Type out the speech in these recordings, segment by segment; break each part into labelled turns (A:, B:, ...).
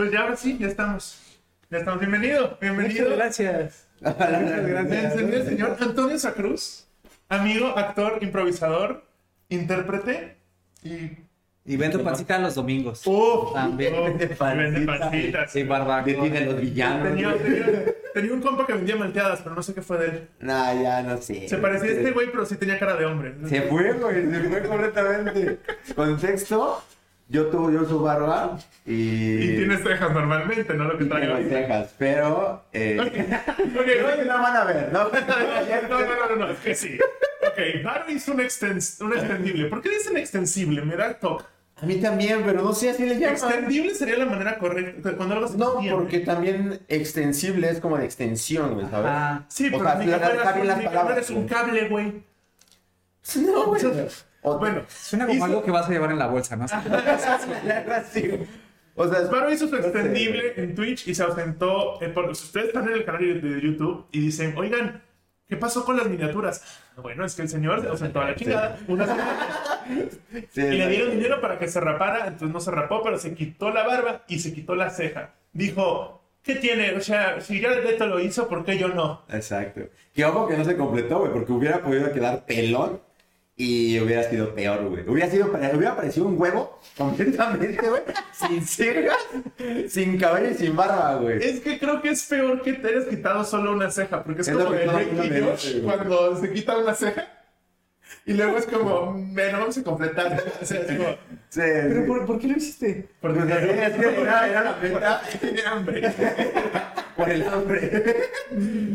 A: Pues ya ahora sí, ya estamos. Ya estamos. Bienvenido, bienvenido.
B: Muchas gracias. Muchas gracias.
A: Bienvenido el señor Antonio Sacruz, amigo, actor, improvisador, intérprete y.
B: Y vendo pancita los domingos.
A: ¡Uf!
B: También.
A: uf,
C: Vende pancita.
A: Vende pancitas.
B: Sí, barbacoa.
C: Detiene los villanos.
A: Tenía, tenía, tenía un compa que vendía malteadas, pero no sé qué fue de él.
C: Nah, ya no sé.
A: Se parecía a este güey, pero sí tenía cara de hombre.
C: Se fue, güey, se fue completamente. Contexto, yo tuve yo su barba y...
A: Y tienes cejas normalmente, ¿no? Lo que trae
C: tengo cejas, pero... Eh... No van a ver, ¿no?
A: No, no, no, no, no, es que sí. Ok, Varo hizo un, extens un extendible. ¿Por qué dicen extensible? Me da toque.
C: A mí también, pero no sé así le llaman.
A: Extendible sería la manera correcta. Cuando algo se
C: No,
A: extiende.
C: porque también extensible es como de extensión, güey, ¿sabes?
B: Ah,
A: Sí,
C: o
A: pero
C: sea,
A: ni
C: la-
A: que fueras
C: las palabras,
A: fueras un cable, güey.
C: No, güey. O-
A: Bueno,
B: suena como
A: hizo-
B: algo que vas a llevar en la bolsa, ¿no?
C: O sea, es-
A: Varo hizo su
C: no sé,
A: extendible en Twitch y se ausentó. eh, por, si ustedes están en el canal de YouTube y dicen, oigan, ¿qué pasó con las miniaturas? Bueno, es que el señor se ausentó a la chingada. Una semana.
C: sí,
A: Y le
C: sí.
A: dieron dinero para que se rapara, entonces no se rapó, pero se quitó la barba y se quitó la ceja. Dijo, ¿qué tiene? O sea, si ya Beto lo hizo, ¿por qué yo no?
C: Exacto. Que ojo que no se completó, güey, porque hubiera podido quedar pelón y hubiera sido peor, güey. Hubiera sido, hubiera parecido un huevo completamente, güey, sin cejas, sin cabello y sin barba, güey.
A: Es que creo que es peor que te hayas quitado solo una ceja, porque es,
C: Es
A: como
C: el
A: Josh cuando se quita una ceja y luego es como, bueno, vamos a completar. O sea, es como,
C: Sí,
B: ¿Pero
C: sí.
B: por, por qué lo hiciste?
A: porque
C: que era, era la meta
A: tenía hambre.
C: por el hambre.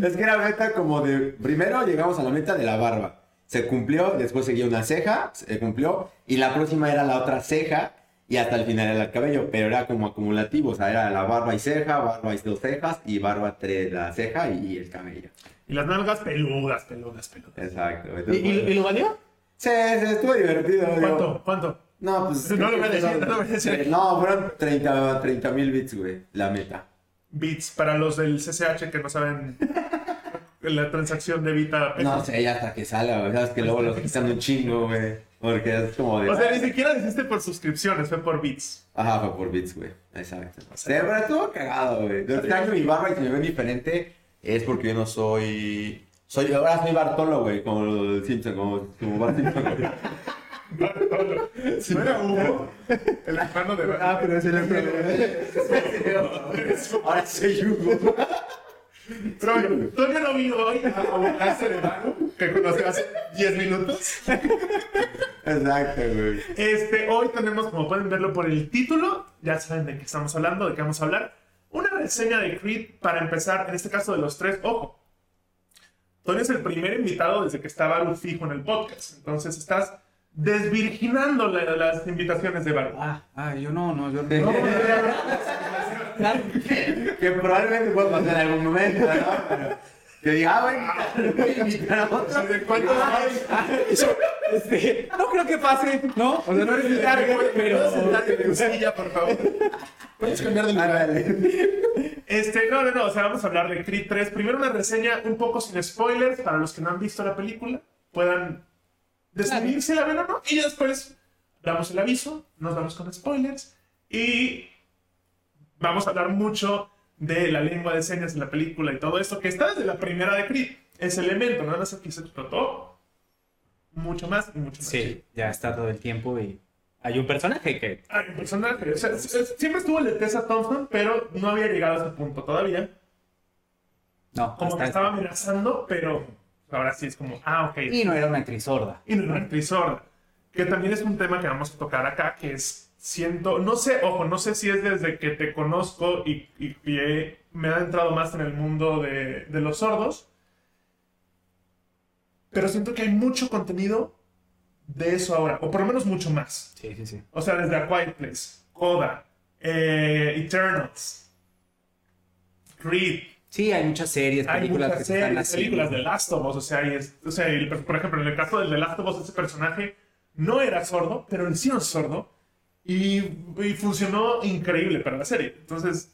C: Es que era meta como de, primero llegamos a la meta de la barba. Se cumplió, después seguía una ceja, se cumplió, y la próxima era la otra ceja, y hasta el final era el cabello, pero era como acumulativo, o sea, era la barba y ceja, barba y dos cejas, y barba tres, la ceja y el cabello.
A: Y las nalgas peludas, peludas, peludas.
C: Exacto.
A: ¿Y,
C: Entonces,
A: y, y lo valió?
C: Sí, sí, estuvo divertido. digo.
A: ¿Cuánto? ¿Cuánto?
C: No, pues...
A: No lo voy a decir, no lo voy a decir.
C: No, fueron 30 mil bits, güey, la meta.
A: Bits para los del CCH que no saben la transacción de Vita.
C: No sé, ya hasta que salga, güey. Sabes que luego los quitan un chingo, güey. Porque es como de.
A: O sea, ni siquiera lo hiciste por suscripciones, fue por bits.
C: Ajá, fue por bits, güey. Exacto. Sí, pero estuvo cagado, güey. Yo extraño mi barba y si me ven diferente es porque yo no soy. Soy, ahora soy Bartolo, güey, como Simpson, como, como Bart Simpson, güey.
A: Bartolo. ¿No era Hugo? El hermano de
C: Ah, pero es el Ahora soy Hugo.
A: Pero bueno, Toño no vino hoy a burlarse de Manu, que conoció hace 10 minutos.
C: Exacto, güey.
A: Este, hoy tenemos, como pueden verlo por el título, ya saben de qué estamos hablando, de qué vamos a hablar. Una reseña de Creed para empezar, en este caso de los tres. Ojo, Toño es el primer invitado desde que estaba Baru fijo en el podcast. Entonces estás desvirginando la- las invitaciones de Baru.
B: Ah, ah, yo no, no, yo no.
C: Que probablemente pueda pasar en algún momento, ¿no? Pero que diga, ah, güey, voy a invitar a otro.
A: ¿De cuántos?
B: Este, no creo que pase, ¿no? O sea, no eres mi target,
A: ¿Puedes
B: pero...
A: en tu silla, por favor? Puedes cambiar de lugar.
C: Ándale.
A: Este, no, no, no, o sea, vamos a hablar de Creed 3. Primero una reseña un poco sin spoilers para los que no han visto la película, puedan decidir si la ven o no. Y después damos el aviso, nos vamos con spoilers y vamos a hablar mucho de la lengua de señas en la película y todo esto que está desde la primera de Creed. Ese elemento, nada más aquí se explotó mucho más y mucho más.
B: Sí, ya está todo el tiempo y hay un personaje que...
A: Hay un personaje. O sea, siempre estuvo el de Tessa Thompson, pero no había llegado a ese punto todavía.
B: No,
A: como que
B: hasta-
A: estaba amenazando, pero ahora sí es como, ah, ok.
B: Y no era una actriz sorda.
A: Y no era actriz sorda. Que también es un tema que vamos a tocar acá, que es, siento, no sé, ojo, no sé si es desde que te conozco y, y- y he- me ha entrado más en el mundo de, de los sordos, pero siento que hay mucho contenido de eso ahora, o por lo menos mucho más.
B: Sí, sí, sí.
A: O sea, desde A Quiet Place, Coda, eh, Eternals, Creed,
B: Sí, hay muchas series,
A: hay
B: películas
A: muchas
B: que se están
A: series,
B: haciendo.
A: películas de Last of Us, o sea, es- o sea, y, por ejemplo, en el caso del The Last of Us, ese personaje no era sordo, pero él sí es sordo, y, y funcionó increíble para la serie. Entonces,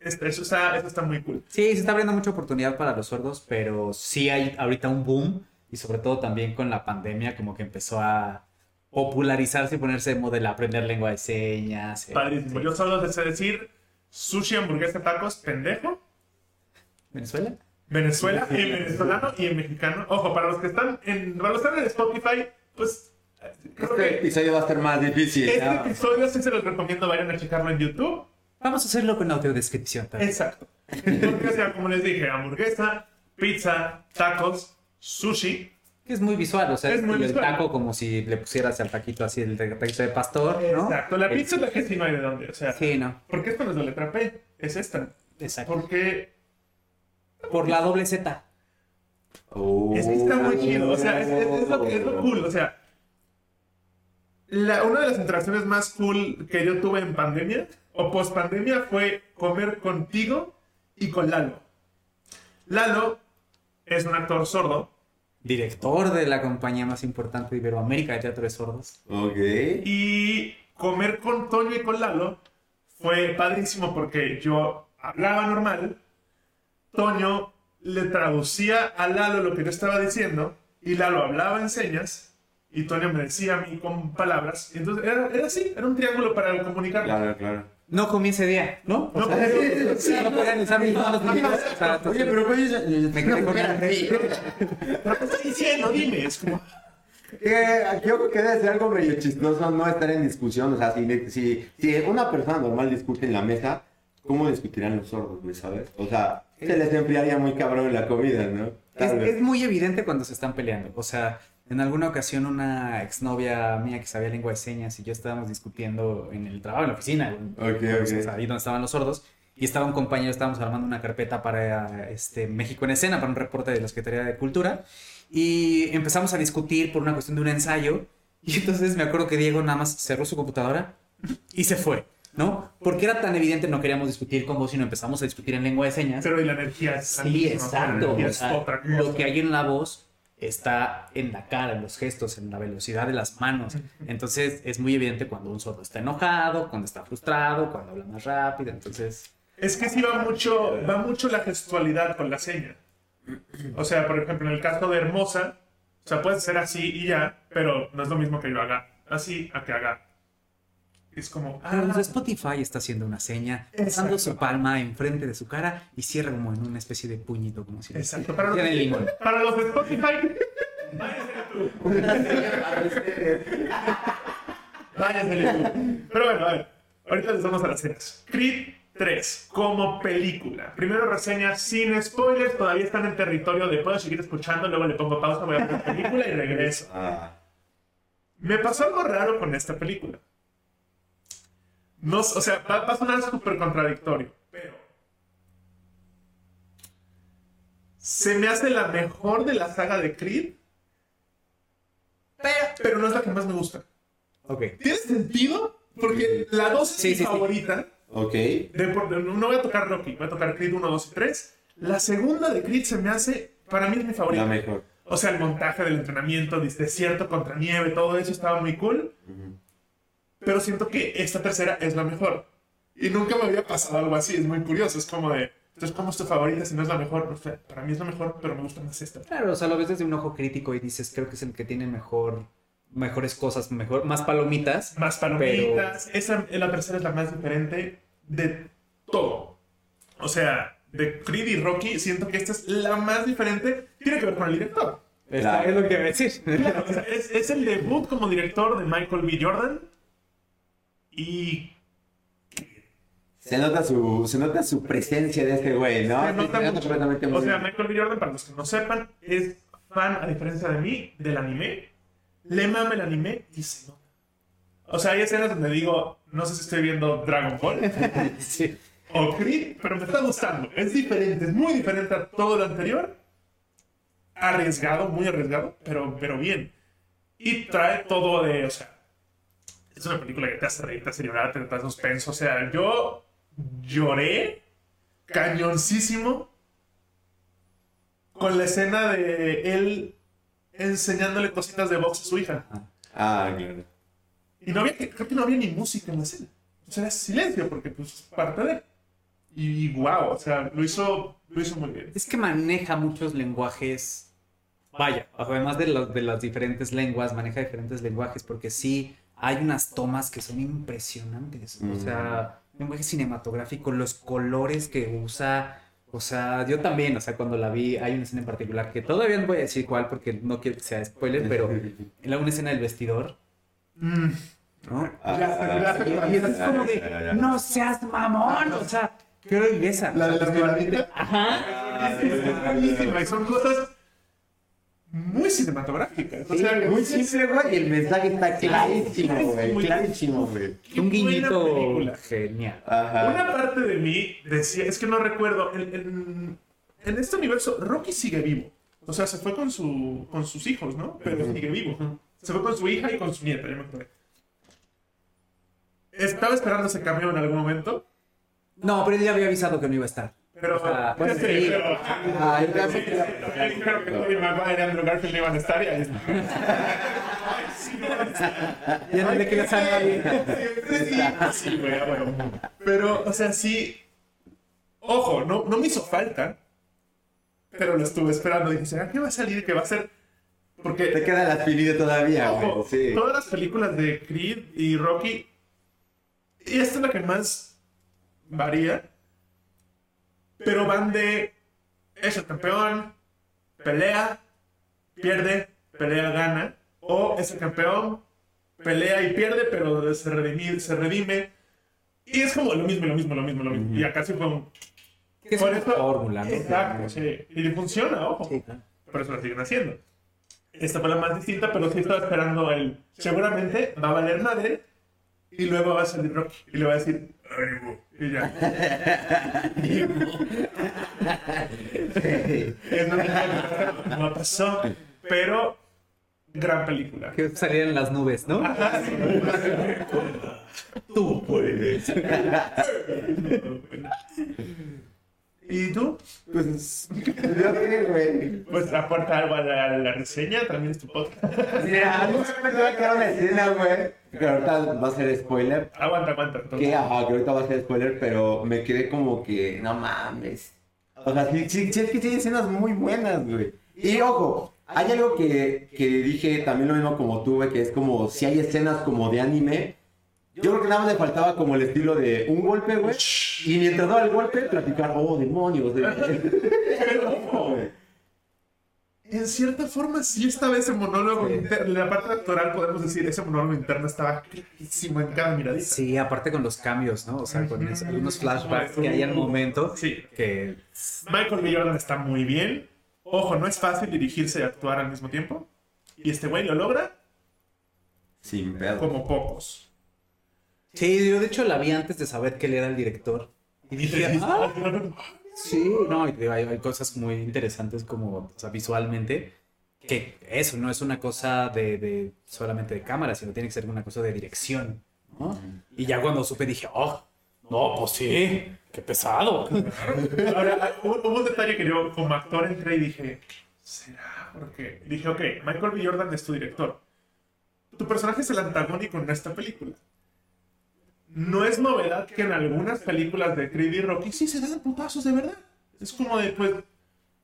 A: este, eso, está, eso está muy cool.
B: Sí, se está abriendo mucha oportunidad para los sordos, pero sí hay ahorita un boom y sobre todo también con la pandemia como que empezó a popularizarse y ponerse de moda el aprender lengua de señas.
A: Padrísimo.
B: sí.
A: Yo solo deseo decir, sushi, hamburguesa, tacos, pendejo.
B: ¿Venezuela?
A: Venezuela, en venezolano y en mexicano. Ojo, para los que están en, para los que están en Spotify, pues creo
C: Este
A: que
C: episodio va a estar más difícil.
A: este
C: ¿no?
A: episodio sí se los recomiendo, vayan a checarlo en YouTube.
B: Vamos a hacerlo con audiodescripción también.
A: Exacto. Porque, o sea, como les dije, hamburguesa, pizza, tacos, sushi.
B: Que es muy visual, o sea,
A: Es muy
B: el
A: visual.
B: taco como si le pusieras al taquito así el taquito de pastor, ¿no?
A: Exacto. La pizza es la que sí no hay de dónde. O sea,
B: Sí, no,
A: ¿por qué esto no es la letra P? Es esta.
B: exacto.
A: Porque
B: Por la doble Z.
C: Oh.
A: Es que está muy chido, o sea, es, es- es lo, es lo cool, o sea. la- una de las interacciones más cool que yo tuve en pandemia o post pandemia fue comer contigo y con Lalo. Lalo es un actor sordo
B: Director de la compañía más importante de Iberoamérica de teatro de sordos.
C: Ok.
A: y comer con Toño y con Lalo fue padrísimo porque yo hablaba normal, Toño le traducía a Lalo lo que yo estaba diciendo y Lalo hablaba en señas y Toño me decía a mí con palabras. Y entonces era, era así, era un triángulo para comunicarlo.
C: Claro, claro.
B: No comí ese día, ¿no? O
A: No,
B: sea,
A: pero-
B: o sea, no podían usar mis manos.
C: Oye, pero pues,
B: Me quedé con el
A: ¿Pero qué estoy diciendo? Dime. Es como,
C: Eh, yo creo que debe ser algo medio chistoso no estar en discusión. O sea, si, si, si una persona normal discute en la mesa, ¿cómo discutirán los sordos, güey, sabes? O sea, se les enfriaría muy cabrón la comida, ¿no?
B: Es, es muy evidente cuando se están peleando. O sea, en alguna ocasión una exnovia mía que sabía lengua de señas y yo estábamos discutiendo en el trabajo, en la oficina, en-
C: Ok,
B: o sea,
C: ok.
B: ahí donde estaban los sordos, y estaba un compañero, estábamos armando una carpeta para este, México en escena, para un reporte de la Secretaría de Cultura, y empezamos a discutir por una cuestión de un ensayo, y entonces me acuerdo que Diego nada más cerró su computadora y se fue. ¿No? Porque era tan evidente, no queríamos discutir con vos, sino empezamos a discutir en lengua de señas.
A: pero y la energía es
B: Sí,
A: misma,
B: exacto.
A: Energía
B: o
A: es
B: sea,
A: otra cosa.
B: lo que hay en la voz está en la cara, en los gestos, en la velocidad de las manos. Entonces es muy evidente cuando un sordo está enojado, cuando está frustrado, cuando habla más rápido. Entonces,
A: Es que sí va mucho, va mucho la gestualidad con la seña. O sea, por ejemplo, en el caso de Hermosa, o sea, puedes hacer así y ya, pero no es lo mismo que yo haga así a que haga. Es como,
B: pero
A: ah,
B: desde Spotify está haciendo una seña, pasando su palma enfrente de su cara y cierra como en una especie de puñito, como si
A: exacto. Para los,
B: limón.
A: para los de Spotify, váyanse a YouTube. Váyanse a YouTube. Pero bueno, a ver, ahorita les vamos a las cenas. Creed 3, como película. Primero reseña sin spoilers, todavía están en territorio de puedo seguir escuchando, luego le pongo pausa, voy a ver la película y regreso.
C: Ah,
A: Me pasó algo raro con esta película. No, o sea, va, va a sonar súper contradictorio, pero. Se me hace la mejor de la saga de Creed, pero, pero no es la que más me gusta.
B: Ok.
A: ¿Tiene sentido? Porque la 2 es
B: Sí,
A: mi
B: sí, sí.
A: favorita.
C: ok.
A: De no voy a tocar Rocky, voy a tocar Creed 1, 2 y 3. La segunda de Creed se me hace, para mí es mi favorita.
C: La mejor.
A: O sea, el montaje del entrenamiento, de desierto contra nieve, todo eso estaba muy cool. Pero siento que esta tercera es la mejor. Y nunca me había pasado algo así, es muy curioso. Es como de, entonces, ¿cómo es tu favorita si no es la mejor? O sea, para mí es la mejor, pero me gusta más esta.
B: Claro, o sea, lo ves desde un ojo crítico y dices, creo que es el que tiene mejor, mejores cosas, mejor, más palomitas.
A: Más palomitas. Esa, la tercera es la más diferente de todo. O sea, de Creed y Rocky, siento que esta es la más diferente. Tiene que ver con el director.
C: Claro.
B: Es lo que voy a decir.
A: Claro, o sea, es, es el debut como director de Michael B. Jordan. Y
C: Se nota su, se nota su presencia de este güey, ¿no?
A: se nota
C: Se
A: mucho.
C: completamente
A: O sea. Michael B. Jordan, para los que no sepan, es fan, a diferencia de mí, del anime. Le mama el anime y se nota. O sea, hay escenas donde digo, no sé si estoy viendo Dragon Ball
B: Sí.
A: o Creed, pero me está gustando. Es diferente, es muy diferente a todo lo anterior. Arriesgado, muy arriesgado, pero, pero bien. Y trae todo de, o sea, es una película que te hace reír, te hace llorar, te da suspenso. O sea, yo lloré cañoncísimo con la escena de él enseñándole cositas de box a su hija.
C: Ah, claro.
A: Y no había, creo que no había ni música en la escena. O sea, era silencio porque pues es parte de... Y wow, o sea, lo hizo, lo hizo muy bien.
B: Es que maneja muchos lenguajes. Vaya, además de, los- de las diferentes lenguas, maneja diferentes lenguajes porque sí hay unas tomas que son impresionantes. O
C: Mm.
B: sea, lenguaje cinematográfico, los colores que usa. O sea, yo también, o sea, cuando la vi, hay una escena en particular que todavía no voy a decir cuál porque no quiero que sea spoiler, pero en la una escena del vestidor,
A: Mm.
B: ¿no?
C: Ah,
B: es como de, no seas mamón, o sea, qué belleza.
A: La de las miraditas.
B: Ajá.
A: Es buenísima, y son cosas muy cinematográficas. O
C: Sí,
A: sea,
C: muy simple, güey, y el mensaje está clarísimo, güey, clarísimo, güey.
B: Un
A: buena
B: guiñito
A: película.
B: genial.
C: Ajá.
A: Una parte de mí decía, es que no recuerdo, en, en- en este universo Rocky sigue vivo. O sea, se fue con, su, con sus hijos, ¿no? Pero sigue vivo. Se fue con su hija y con su nieta, ya me acordé. Estaba esperando ese cambio en algún momento,
B: No, pero él ya había avisado que no iba a estar.
A: Pero...
B: O sea, bueno,
A: Sí,
B: sí.
A: pero-
C: Ah, yo también
A: Sí, ya dijeron que Tobey Maguire y Andrew Garfield iban a estar y ahí está.
B: Ya no le queda a nadie.
A: Sí, sí, güey, bueno. Pero, o sea, sí. Ojo, no, no me hizo falta. Pero lo estuve esperando. Dije, ¿será que va a salir? Que va a ser.
C: Te
A: Porque,
C: queda la espinilla todavía, güey,
A: ojo,
C: sí.
A: todas las películas de Creed y Rocky. Y esta es la que más varía. Pero van de. Es el campeón, pelea, pierde, pelea, gana. O es el campeón, pelea y pierde, pero se redime, se redime. Y es como lo mismo, lo mismo, lo mismo, lo mismo. Y acá sí fue un...
B: Es
A: Por eso-
B: fórmula, ¿no?
A: Exacto, sí. Y funciona, ojo.
B: Sí, claro.
A: Por eso lo siguen haciendo. Esta fue la más distinta, pero sí estaba esperando el... Seguramente va a valer madre y luego va a salir Rocky y le va a decir... "Ánimo", Y ya. No, no pasó, pero gran película.
B: Que salían en las nubes, ¿no?
A: Tú puedes. ¿Y tú?
C: Pues, yo qué, güey.
A: Pues aporta algo a la, a la reseña, también es tu podcast.
C: Mira, no me voy a quedar una escena, güey. Que ahorita va a ser spoiler.
A: Aguanta, aguanta.
C: Que, ajá, que ahorita va a ser spoiler, pero me quedé como que, no mames. O sea, sí, sí, sí, es que tiene escenas muy buenas, güey. Y ojo, hay algo que, que dije también lo mismo como tú, güey, que es como si hay escenas como de anime. Yo creo que nada más le faltaba como el estilo de un golpe, güey. Y mientras daba el golpe, platicar, oh, demonios.
A: Pero, ojo, en cierta forma, sí estaba ese monólogo interno. En la parte actoral, podemos decir, ese monólogo interno estaba clarísimo en cada miradita.
B: Sí, aparte con los cambios, ¿no? O sea, con es- algunos flashbacks que hay al momento
A: Sí.
B: que
A: Michael B. Jordan está muy bien. Ojo, no es fácil dirigirse y actuar al mismo tiempo. Y este güey lo logra
C: Sin pedo.
A: como pocos.
B: Sí, yo de hecho la vi antes de saber que él era el director. Y dije, ah, sí, no, hay, hay cosas muy interesantes como, o sea, visualmente, que eso no es una cosa de, de solamente de cámara, sino tiene que ser una cosa de dirección, ¿no? Y ya cuando supe dije, oh, no, pues sí, qué pesado.
A: Ahora, hubo, hubo un detalle que yo como actor entré y dije, ¿será? Porque dije, ok, Michael B. Jordan es tu director. Tu personaje es el antagónico en esta película. No es novedad que en algunas películas de Creed y Rocky sí se dan putazos de verdad. Es como de, pues,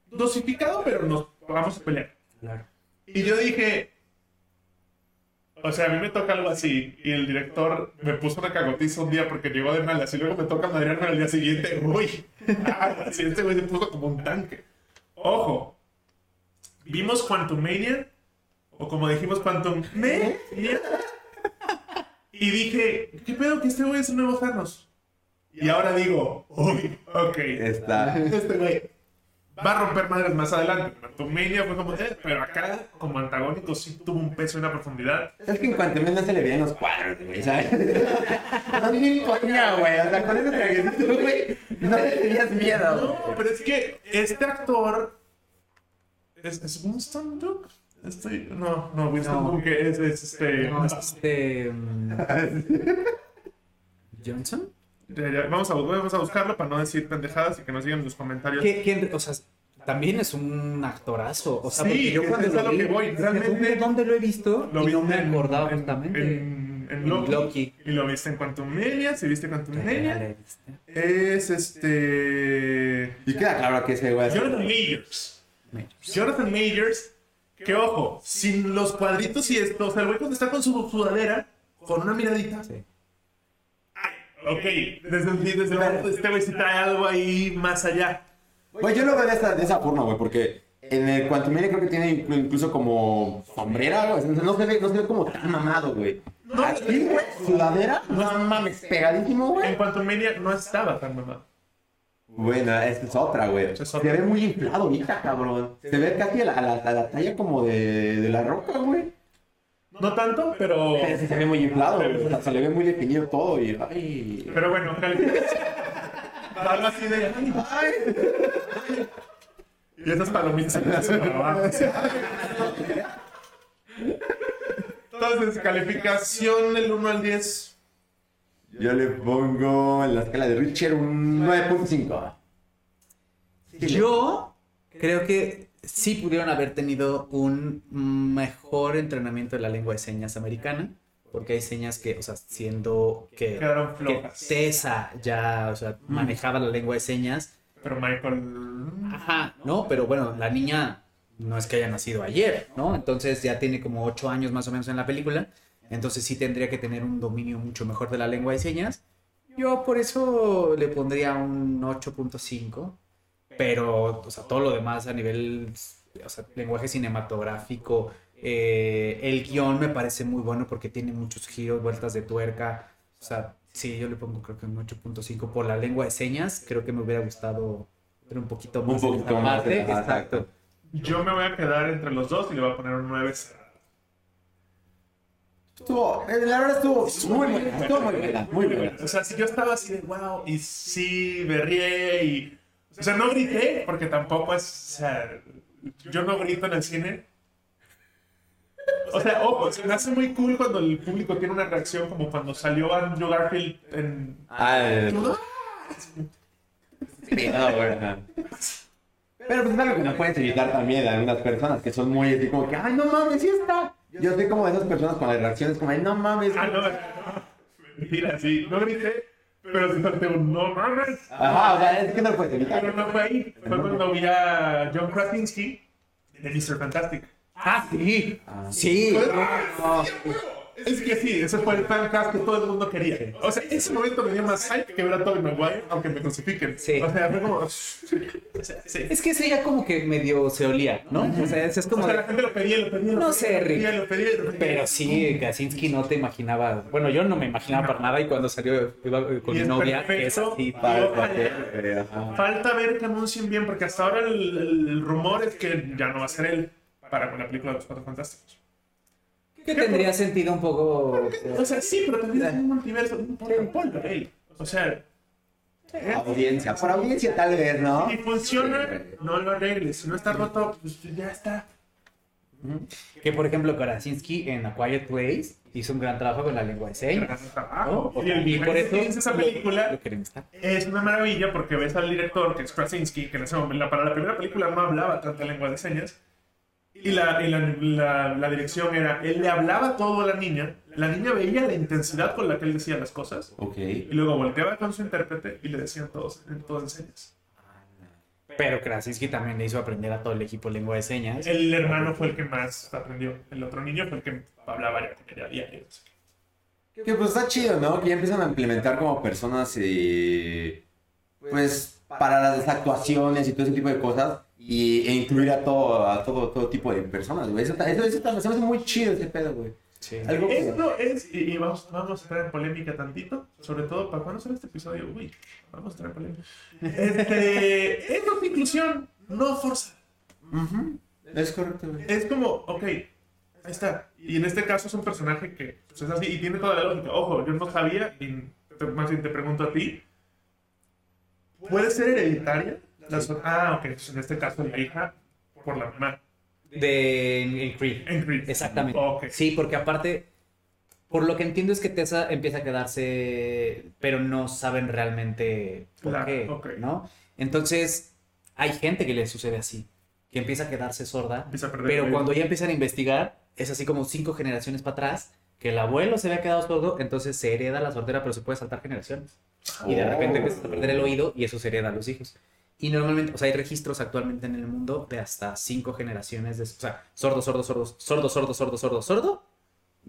A: dosificado, pero nos vamos a pelear.
B: Claro.
A: Y yo dije, o sea, a mí me toca algo así. Y el director me puso una cagotiza un día porque llegó de malas. Y luego me toca madrearme al día siguiente. Uy, ah, así este güey se puso como un tanque. Ojo, vimos Quantumania, o como dijimos, Quantum Mania. Y dije, ¿qué pedo que este güey es un nuevo Thanos? Y ahora digo, uy, ok.
C: Está.
A: Este güey va a romper madres más adelante. Quantumania fue como, eh, pero acá, como antagónico, sí tuvo un peso y una profundidad.
C: Es que en cuanto menos se le veían los cuadros, güey, ¿sabes? No ni coña, güey. O sea, con ese trajecito, güey, no le tenías miedo.
A: No, pero es que este actor. ¿Es, es Winston Duke? Estoy, no, no, Winston
B: No.
A: Duke es, es este.
B: No, es este. mm, ¿Johnson?
A: Ya, ya, vamos, a, vamos a buscarlo para no decir pendejadas y que nos digan en los comentarios.
B: ¿Qué- quién- o sea, también es un actorazo. O sea,
A: Sí,
B: porque yo cuando
A: es a lo
B: vi,
A: que voy, realmente-
B: ¿dónde, dónde lo he visto?
A: Lo
B: y no me
A: en-
B: acordaba
A: en-
B: justamente.
A: En, en
B: En
A: Loki,
B: Loki.
A: Y lo viste en Quantumania. Si viste
B: visto.
A: Es este.
C: Y queda claro que ese güey es.
A: Jonathan Majors. Jonathan Majors, que ojo, sin los cuadritos y esto, o sea, el güey cuando está con su sudadera, con una miradita,
B: Sí.
A: ay, Ok, desde, desde el momento de este güey sí trae algo ahí más allá.
C: Güey, yo lo veo de esa, de esa forma, güey, porque en el Quantumania creo que tiene inclu- incluso como sombrera, güey. No se ve, no se ve como tan mamado, güey.
A: No,
C: Aquí, güey, sudadera, no mames, pegadísimo,
A: En
C: güey.
A: cuanto a Media no estaba tan mamado.
C: Bueno, esta es otra, güey. Se ve muy inflado ahorita, cabrón. Se ve casi a la, a la, a la talla como de, de la roca, güey.
A: No tanto, pero.
C: Sí se ve muy inflado, güey. O sea, se le ve muy definido todo y... Ay...
A: Pero bueno, calificación. Algo así de. ay. Y esas palomitas abajo. Entonces, calificación del 1 al 10.
C: Yo le pongo en la escala de Richard un 9.5.
B: Yo creo que sí pudieron haber tenido un mejor entrenamiento de la lengua de señas americana, porque hay señas que, o sea, siendo que,
A: Quedaron
B: que
A: flojas.
B: Tessa ya, o sea, manejaba la lengua de señas,
A: Pero Michael.
B: ajá, ¿no? Pero bueno, la niña no es que haya nacido ayer, ¿no? Entonces ya tiene como ocho años más o menos en la película, entonces sí tendría que tener un dominio mucho mejor de la lengua de señas. Yo por eso le pondría un 8.5, pero, o sea, todo lo demás a nivel, o sea, lenguaje cinematográfico, eh, el guion me parece muy bueno porque tiene muchos giros, vueltas de tuerca, o sea, sí, yo le pongo creo que un 8.5 por la lengua de señas, creo que me hubiera gustado ver un poquito más.
C: Un poquito más,
B: parte, exacto.
A: Yo me voy a quedar entre los dos y le voy a poner un 9 cerrado.
C: Estuvo, eh, la verdad estuvo muy buena, estuvo muy buena, muy buena.
A: O sea, si yo estaba así de wow, y sí, berrié y. O sea, no grité, porque tampoco es. O sea, yo no grito en el cine. O sea, ojo, se me hace muy cool cuando el público tiene una reacción como cuando salió Andrew Garfield en.
C: Ah, no, güey, ajá. Pero pues es algo que no puedes evitar también a algunas personas que son muy así como que, ay, no mames, sí está. Yo soy como de esas personas con las reacciones como, ay, no mames.
A: Ah, no, no, mentira, sí, no grité, pero sí solté un no mames.
C: Ajá, o sea, es que no lo puedes
A: Pero
C: evitar.
A: no fue ahí, fue cuando vi a John Krasinski de Mr. Fantastic.
B: Ah, sí. Sí. No,
A: Es que sí, ese fue el fancast que todo el mundo quería. O sea, ese momento me dio más hype que ver a Tobey Maguire, aunque me crucifiquen.
B: Sí.
A: O sea, fue como... Sí.
B: Es que ese ya como que medio se olía, ¿no? O sea, ese es como
A: O sea, la gente lo pedía, lo pedía, lo
B: No sé, Rick.
A: lo pedía, lo pedía.
B: Pero sí, Kaczynski no te imaginaba. Bueno, yo no me imaginaba para nada y cuando salió iba con mi novia, que es así.
C: Para ajá.
A: Falta ver que anuncien bien, porque hasta ahora el, el- el rumor es que ya no va a ser él para la película de los Cuatro Fantásticos.
B: Que tendría sentido un poco.
A: O sea, sí, pero también es un multiverso, un polvo, él. O sea,
C: Audiencia, por audiencia tal vez, ¿no?
A: si funciona, no lo arregles. Si no está roto, pues ya está.
B: Que por ejemplo, Krasinski en A Quiet Place hizo un gran trabajo con la lengua de señas. ¿no?
A: Y, el
B: Y por eso
A: esa película
B: lo
A: es una maravilla porque ves al director, que es Krasinski, que en ese momento, para la primera película no hablaba tanta lengua de señas. Y, la, y la, la- la dirección era, él le hablaba todo a la niña, la niña veía la intensidad con la que él decía las cosas,
C: Ok.
A: y luego volteaba con su intérprete y le decían todos, en todo en señas.
B: Pero Krasinski también le hizo aprender a todo el equipo lengua de señas.
A: El hermano fue el que más aprendió, el otro niño fue el que hablaba ya con ella a diario.
C: Que pues está chido, ¿no? Que ya empiezan a implementar como personas, eh, pues, para las actuaciones y todo ese tipo de cosas. Y, e incluir a todo, a todo, todo tipo de personas, güey. Eso, eso, eso está- se me hace muy chido ese pedo, güey.
B: Sí.
C: Algo que...
A: Esto es, y, y vamos, vamos a entrar en polémica tantito, sobre todo para cuando sale este episodio, uy, vamos a entrar en polémica. Este, esto es inclusión, no forza.
C: Ujú. Es correcto, güey.
A: Es como, ok, ahí está. Y en este caso es un personaje que pues, es así y tiene toda la lógica. Ojo, yo no sabía, y te- más bien te pregunto a ti, ¿puede ser hereditaria? La so- ah, ok, entonces en este caso la hija por la mamá.
B: De en Creed.
A: En Creed.
B: Exactamente.
A: Ok.
B: Sí, porque aparte, por lo que entiendo es que Tessa empieza a quedarse, pero no saben realmente por
A: Claro,
B: qué,
A: ok.
B: ¿no? Entonces, hay gente que le sucede así, que empieza a quedarse sorda,
A: a
B: pero
A: el
B: cuando ya empiezan a investigar, es así como cinco generaciones para atrás, que el abuelo se había quedado sordo, entonces se hereda la sordera, pero se puede saltar generaciones. Y de repente
C: Oh.
B: empiezas a perder el oído y eso se hereda a los hijos. Y normalmente, o sea, hay registros actualmente en el mundo de hasta cinco generaciones de, o sea, sordo, sordo, sordo, sordo, sordo, sordo, sordo, sordo,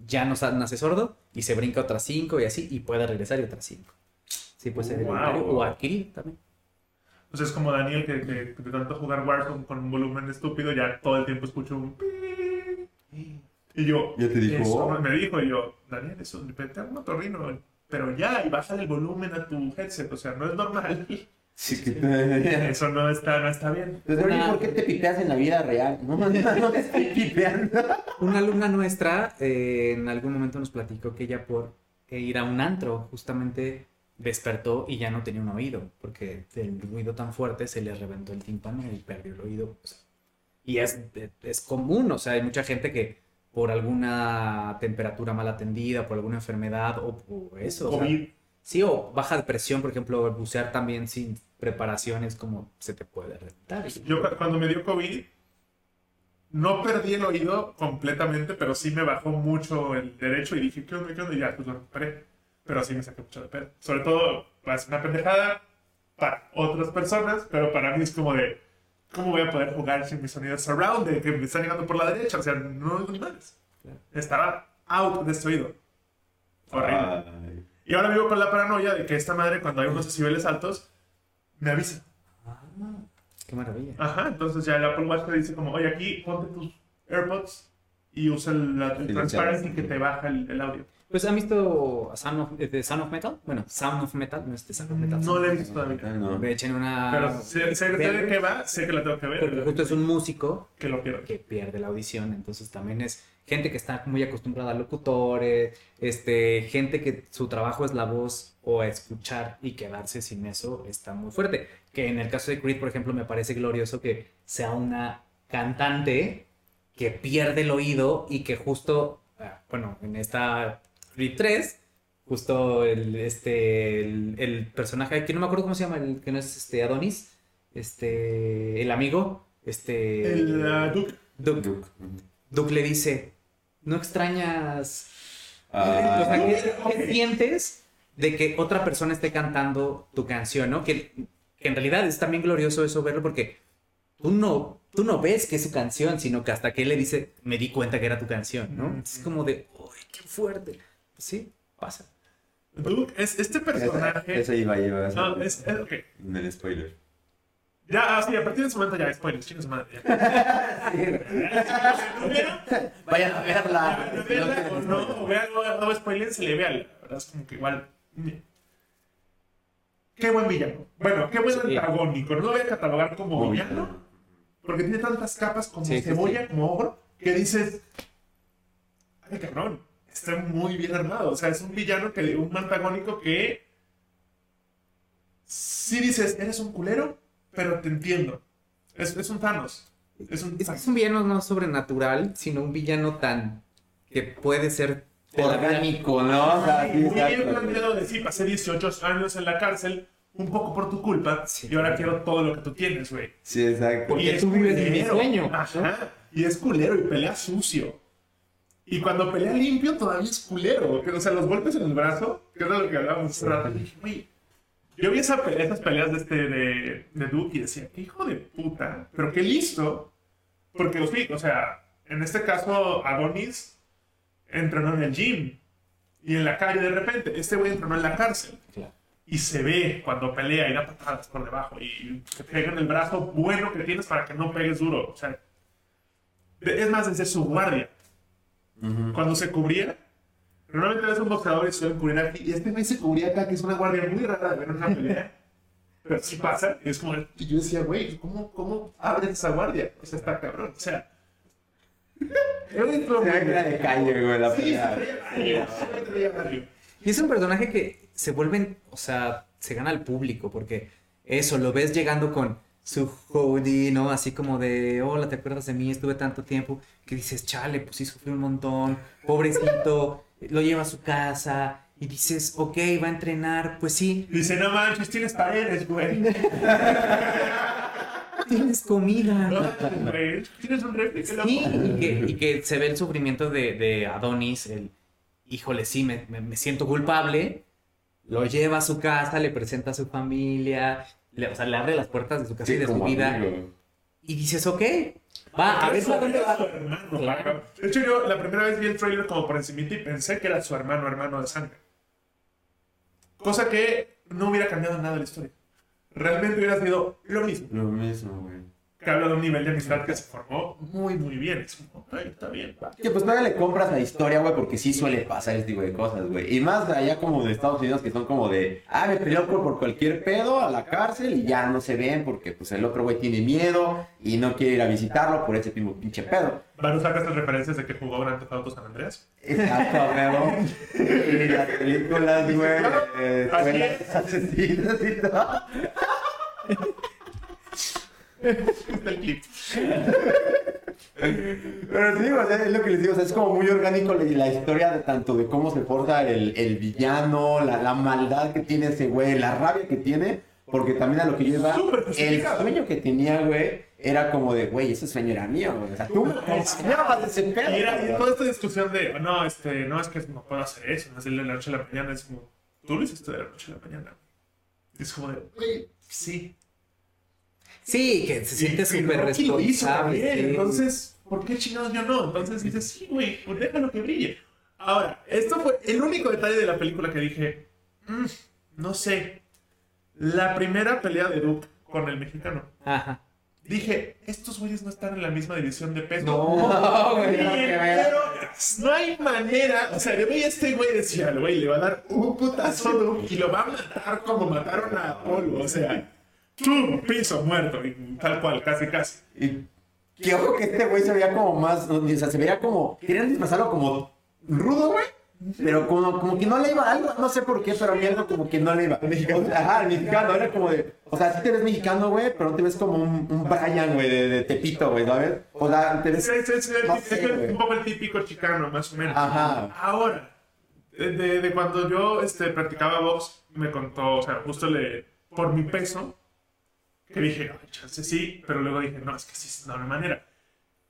B: ya no nace sordo y se brinca otras cinco y así y puede regresar y otras cinco. Sí, puede ser
A: Wow.
B: o adquirido también.
A: Sea, es como Daniel que, que- que de tanto jugar Warzone con un volumen estúpido, ya todo el tiempo escucho un pi. Y yo,
C: Ya te dijo.
A: eso me dijo, y yo, Daniel, eso de repente un motorrino, pero ya, y bájale el volumen a tu headset, o sea, no es normal.
C: Sí, que te-
A: Eso no está, no está bien.
C: Entonces, oye, ¿por qué te pipeas en la vida real? No, no, no te estoy pipeando.
B: Una alumna nuestra eh, en algún momento nos platicó que ella por ir a un antro justamente despertó y ya no tenía un oído, porque el ruido tan fuerte se le reventó el tímpano y perdió el oído. o sea, y es, es común, o sea, hay mucha gente que por alguna temperatura mal atendida, por alguna enfermedad o por eso. o sea,
A: COVID.
B: Sí, o baja de presión, por ejemplo, bucear también sin preparación es como se te puede reventar.
A: Yo cu- cuando me dio COVID, no perdí el oído completamente, pero sí me bajó mucho el derecho y dije, ¿qué onda, qué onda? Y ya, pues lo recuperé. Pero sí me saqué mucho de pedo. Sobre todo, es una pendejada para otras personas, pero para mí es como de, ¿cómo voy a poder jugar sin mi sonido surround de que me está llegando por la derecha? O sea, no oigo ni madres.
B: Claro.
A: Estaba out de este oído. Horrible.
C: Ay.
A: Y ahora vivo con la paranoia de que esta madre, cuando hay unos decibeles altos, me avisa.
B: Ah, qué maravilla.
A: Ajá, entonces ya el Apple Watch te dice como, oye, aquí ponte tus AirPods y usa el, la- el
C: Sí,
A: transparency
C: sí.
A: que te baja el, el audio.
B: Pues han visto Sound of, eh, de Sound of Metal? Bueno, Sound of Metal, no es de Sound of Metal.
A: No le he visto todavía.
C: No.
B: Me echen una.
A: Pero sé, sé de qué va, sé que la tengo que ver.
B: Porque justo es un músico
A: Que lo quiero.
B: que pierde la audición, entonces también es gente que está muy acostumbrada a locutores, este, gente que su trabajo es la voz o a escuchar y quedarse sin eso está muy fuerte. Que en el caso de Creed, por ejemplo, me parece glorioso que sea una cantante que pierde el oído y que justo, ah, bueno, en esta Creed 3, justo el, este, el, el personaje, que no me acuerdo cómo se llama, el que no es este Adonis, este, el amigo, este...
A: El ah, Duke.
B: Duke,
C: Duke.
B: Duke le dice, ¿no extrañas?
C: Ah.
B: o sea, ¿qué, qué sientes de que otra persona esté cantando tu canción, no? Que, que en realidad es también glorioso eso verlo porque tú no, tú no ves que es su canción, sino que hasta que él le dice, me di cuenta que era tu canción, ¿no?
A: Mm.
B: Es como de, ¡ay, qué fuerte! Pues sí, pasa.
A: Duke es este personaje.
C: Eso iba, iba.
A: No, es, es- ok.
C: En el spoiler.
A: Ya, ah, sí, a partir de ese momento ya, spoilers, chicos, madre. ya.
C: Vayan a verla.
A: Ya, verla o no, o vean, no, no spoilers, se le vea. La verdad es como que igual. mm. Qué buen villano. Bueno, qué buen
B: Sí.
A: antagónico. No lo voy a catalogar como villano. Porque tiene tantas capas como
B: Sí, sí,
A: cebolla, como ogro, que dices, ay cabrón, está muy bien armado. O sea, es un villano, que un antagónico que sí dices, eres un culero, pero te entiendo. Es, es un Thanos. Es un
B: Es que es un villano no sobrenatural, sino un villano tan que puede ser
C: Orgánico, ¿no? O sea, sí,
A: muy bien planteado de sí, pasé 18 años en la cárcel, un poco por tu culpa,
B: Sí.
A: y ahora quiero todo lo que tú tienes, güey.
C: Sí, exacto.
B: Porque
A: Y es
B: tú vives de mi
A: culero.
B: sueño.
A: Ajá. Y es culero y pelea sucio. Y cuando pelea limpio todavía es culero. O sea, los golpes en el brazo, que es de lo que hablábamos hace rato. dije, güey, yo vi esa pelea- esas peleas de, este, de, de Duke y decía, qué hijo de puta, pero qué listo. Porque, sí, o sea, en este caso, Adonis entrenó en el gym. Y en la calle de repente, este güey entrenó en la cárcel.
B: Claro.
A: Y se ve cuando pelea y da patadas por debajo. Y te pega en el brazo bueno que tienes para que no pegues duro. O sea, es más, desde su guardia.
C: Ujú.
A: Cuando se cubría, normalmente ves un boxeador y suelen cubrir aquí. Y este güey se cubría acá, que es una guardia muy rara de ver una pelea. Pero sí pasa. Y es como, y yo decía, güey, ¿cómo, ¿cómo abres esa guardia? O sea, está cabrón. O sea,
C: era de calle, güey, la
A: Sí,
C: pelea.
A: barrio.
B: Y es un personaje que se vuelven, o sea, se gana al público, porque eso, lo ves llegando con su hoodie, ¿no? Así como de, hola, ¿te acuerdas de mí? Estuve tanto tiempo, que dices, chale, pues sí sufrí un montón, pobrecito, lo lleva a su casa, y dices, ok, va a entrenar, pues sí,
A: dice, no manches, tienes paredes, güey.
B: tienes comida.
A: No, güey, Tienes un refri.
B: Sí, y que, y que se ve el sufrimiento de, de Adonis, el, híjole, sí, me, me- me siento culpable, lo lleva a su casa, le presenta a su familia, le, o sea, le abre las puertas de su casa y de su vida,
C: amigo.
B: Y dices, ok, va, a ver
A: Eso
B: a dónde
A: era
B: va.
A: su hermano,
B: Claro.
A: De hecho, yo la primera vez vi el trailer como por encimita y pensé que era su hermano, hermano de sangre. Cosa que no hubiera cambiado nada la historia. Realmente hubiera sido lo mismo.
C: Lo mismo, güey.
A: Que habla de un nivel de amistad que se formó muy, muy bien. Es como, "Ay, está bien. va".
C: Que pues todavía le compras la historia, güey, porque sí suele pasar este tipo de cosas, güey. Y más allá como de Estados Unidos, que son como de, ah, me peleó por, por cualquier pedo a la cárcel y ya no se ven porque pues el otro güey tiene miedo y no quiere ir a visitarlo por ese mismo pinche pedo.
A: Van a usar estas referencias de que jugó Grand Theft Auto San Andreas.
C: Exacto, güey. Y las películas, güey, eh, asesinas y todo.
A: Está el clip.
C: Pero sí, o sea, es lo que les digo, o sea, es como muy orgánico la, la historia de tanto de cómo se forja el, el villano, la, la maldad que tiene ese güey, la rabia que tiene, porque también a lo que yo iba, el sueño que tenía, güey, era como de, güey, ese sueño era mío, güey, o sea, tú me enseñabas de ese pedo.
A: Y era y
C: güey.
A: toda esta discusión de, no, este, no es que no puedo hacer eso, no es de la noche a la mañana, es como, tú lo hiciste de la noche a la mañana. Es como de, güey, sí.
B: Sí, que se siente súper
A: Rocky lo hizo
B: responsable.
A: Entonces, ¿por qué chingados yo no? Entonces dices, sí, güey, pues déjalo que brille. Ahora, esto fue el único detalle de la película que dije, "Mm, no sé. La primera pelea de Duke con el mexicano.
B: Ajá.
A: Dije, estos güeyes no están en la misma división de peso.
B: No, güey.
C: No, que ver.
A: pero no hay manera. O sea, veía a este güey decía, güey le va a dar un putazo Duke y lo va a matar como mataron a Apolo. O sea, ¡pum! piso muerto. Y tal cual, casi, casi.
C: Y que ojo que este güey se veía como más, o sea, se veía como, querían disfrazarlo como rudo, güey. Pero como, como que no le iba algo, no sé por qué, pero a mí algo como que no le iba. O sea, ajá, el mexicano, era como de, o sea, sí te ves mexicano, güey, pero no te ves como un, un Brian, güey, de, de Tepito, güey, ¿sabes? O sea, te ves...
A: Es, es- es-
C: no
A: es
C: sé, güey.
A: un poco el típico chicano, más o menos.
C: Ajá.
A: Ahora, de, de- de cuando yo este, practicaba box, me contó, o sea, justo le, por mi peso, que dije, ay, chance sí, pero luego dije, no, es que sí, no hay manera.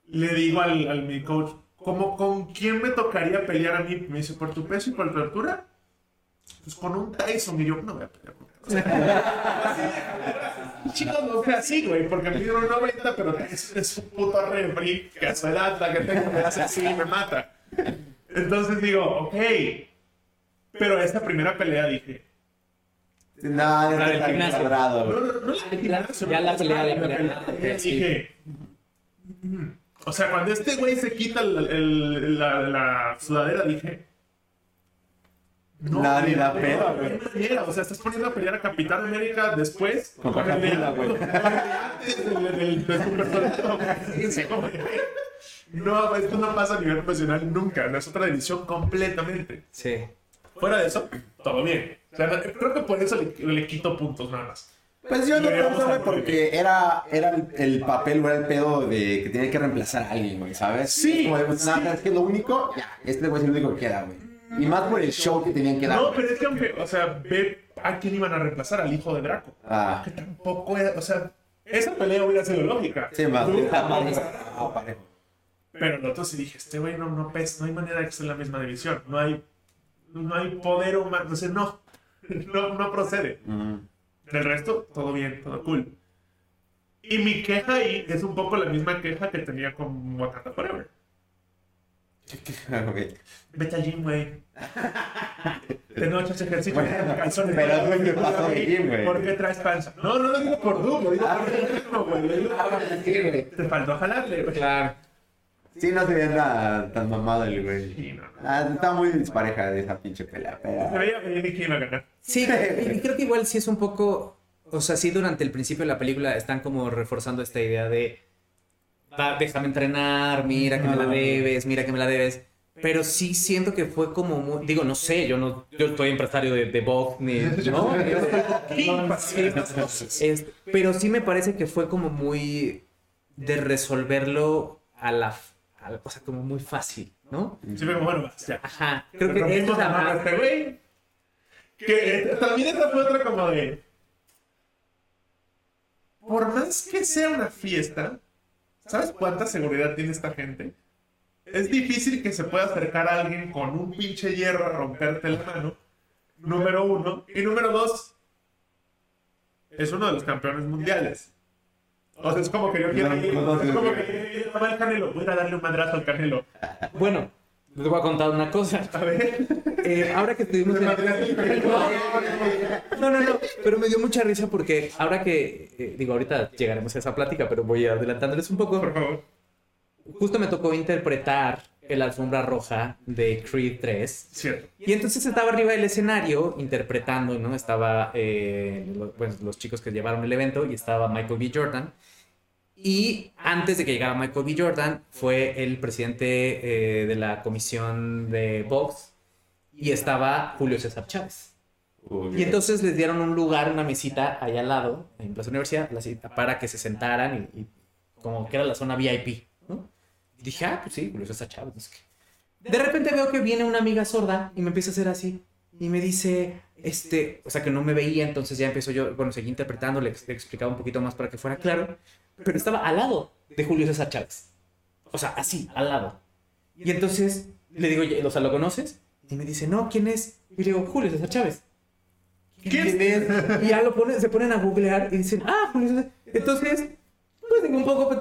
A: Le digo al, al mi coach, ¿cómo, ¿con quién me tocaría pelear a mí? Me dice, ¿por tu peso y por tu altura? Pues con un Tyson. Y yo, no voy a pelear con. Así de- Chicos, o sea, sí, güey, porque dieron 90, pero Tyson es un puto refri que a su edad, la que tengo, me hace así y me mata. Entonces digo, ok. Pero esta primera pelea dije,
C: No,
B: La
C: no
B: del gimnasio.
A: no, no, no, la
B: ya
A: no,
B: la pelea, la
A: la
B: pelea.
A: Dije, mm, o sea, cuando este güey se quita el- el- la, la sudadera, dije,
C: ni
A: no,
C: pena,
A: no,
C: güey.
A: O sea, estás poniendo a pelear a Capitán América después con
C: Capula, güey.
A: con el de antes del- del- No, esto no pasa a nivel profesional nunca. No es otra división completamente.
B: Sí.
A: Fuera de eso, todo bien. O sea, no- creo que por eso le, le quito puntos nada más.
C: Pues yo no tanto, güey, porque era, era el, el papel, güey, el pedo de que tenía que reemplazar a alguien, güey, ¿sabes?
A: Sí,
C: Como de, pues, nada, es que lo único, ya, este güey es el único que queda, güey. Y más por el show que tenían que dar.
A: No, pero es que aunque, o sea, ve a quién iban a reemplazar, al hijo de Draco.
C: Ah,
A: Que tampoco era, o sea, esa pelea hubiera sido lógica.
C: sí, más. Está parejo. Parejo.
A: Pero el otro sí dije, este güey no, no pesa, no hay manera de que esté en la misma división. No hay, no hay poder humano, o sea, no, no, no procede.
C: Mm.
A: Del resto, todo bien, todo cool. Y mi queja ahí es un poco la misma queja que tenía con Wakanda Forever.
C: Ok.
A: Vete al gym, güey. De noche haces ejercicio.
C: Bueno,
A: calzones.
C: pero pasó gym, güey.
A: ¿Por qué traes panza? No, no lo digo por Doom, lo digo por ritmo, digo por-
C: Sí, güey.
A: Te faltó jalarle, güey.
B: Claro.
C: Sí, no se veía tan, tan mamado el güey.
A: Sí, no, no.
C: Ah, estaba muy dispareja de esa pinche pelea,
A: Se
C: pero...
A: veía venir quién iba a ganar.
B: Sí, y creo que igual sí es un poco, o sea, sí durante el principio de la película están como reforzando esta idea de, "Va, déjame entrenar, mira que me la debes, mira que me la debes. Pero sí siento que fue como muy, digo, no sé, yo no, yo estoy empresario de, de box, ni, ¿no? Es- pero sí me parece que fue como muy de resolverlo a la, a la- o sea, como muy fácil, ¿no?
A: Sí, pero bueno, vas, ya.
B: Ajá, creo que es
A: la mano este güey. Que también esta fue otra como de. Por más que sea una fiesta, ¿sabes cuánta seguridad tiene esta gente? Es difícil que se pueda acercar a alguien con un pinche hierro a romperte la mano. Número uno. Y número dos. Es uno de los campeones mundiales. O sea, es como que yo quiero ir.
C: No, no,
A: Es como que va el Canelo. Voy a darle un madrazo al Canelo.
B: Bueno, les voy a contar una cosa.
A: A ver.
B: eh, ahora que estuvimos en... No, no, no, pero me dio mucha risa porque ahora que, eh, digo, ahorita llegaremos a esa plática, pero voy adelantándoles un poco.
A: Por favor.
B: Justo me tocó interpretar el alfombra roja de Creed 3.
A: Cierto.
B: Y entonces estaba arriba del escenario interpretando, ¿no? Estaba eh, lo- pues, los chicos que llevaron el evento y estaba Michael B. Jordan. Y antes de que llegara Michael B. Jordan, fue el presidente eh, de la comisión de Vox y estaba Julio César Chávez. Y entonces les dieron un lugar, una mesita ahí al lado, en Plaza Universidad, la cita, para que se sentaran y, y como que era la zona VIP, ¿no? Y dije, ah, pues sí, Julio César Chávez. no sé qué. De repente veo que viene una amiga sorda y me empieza a hacer así. Y me dice, este, o sea, que no me veía, entonces ya empiezo yo, bueno, seguí interpretando, le, le explicaba un poquito más para que fuera claro, pero estaba al lado de Julio César Chávez. O sea, así, al lado. Y entonces le digo, "Oye, o sea, ¿lo conoces? Y me dice, no, ¿quién es? Y le digo, Julio César Chávez.
A: ¿Quién
B: es? Y ya lo ponen, se ponen a googlear y dicen, ah, Julio César. Entonces, pues digo un poco, pues,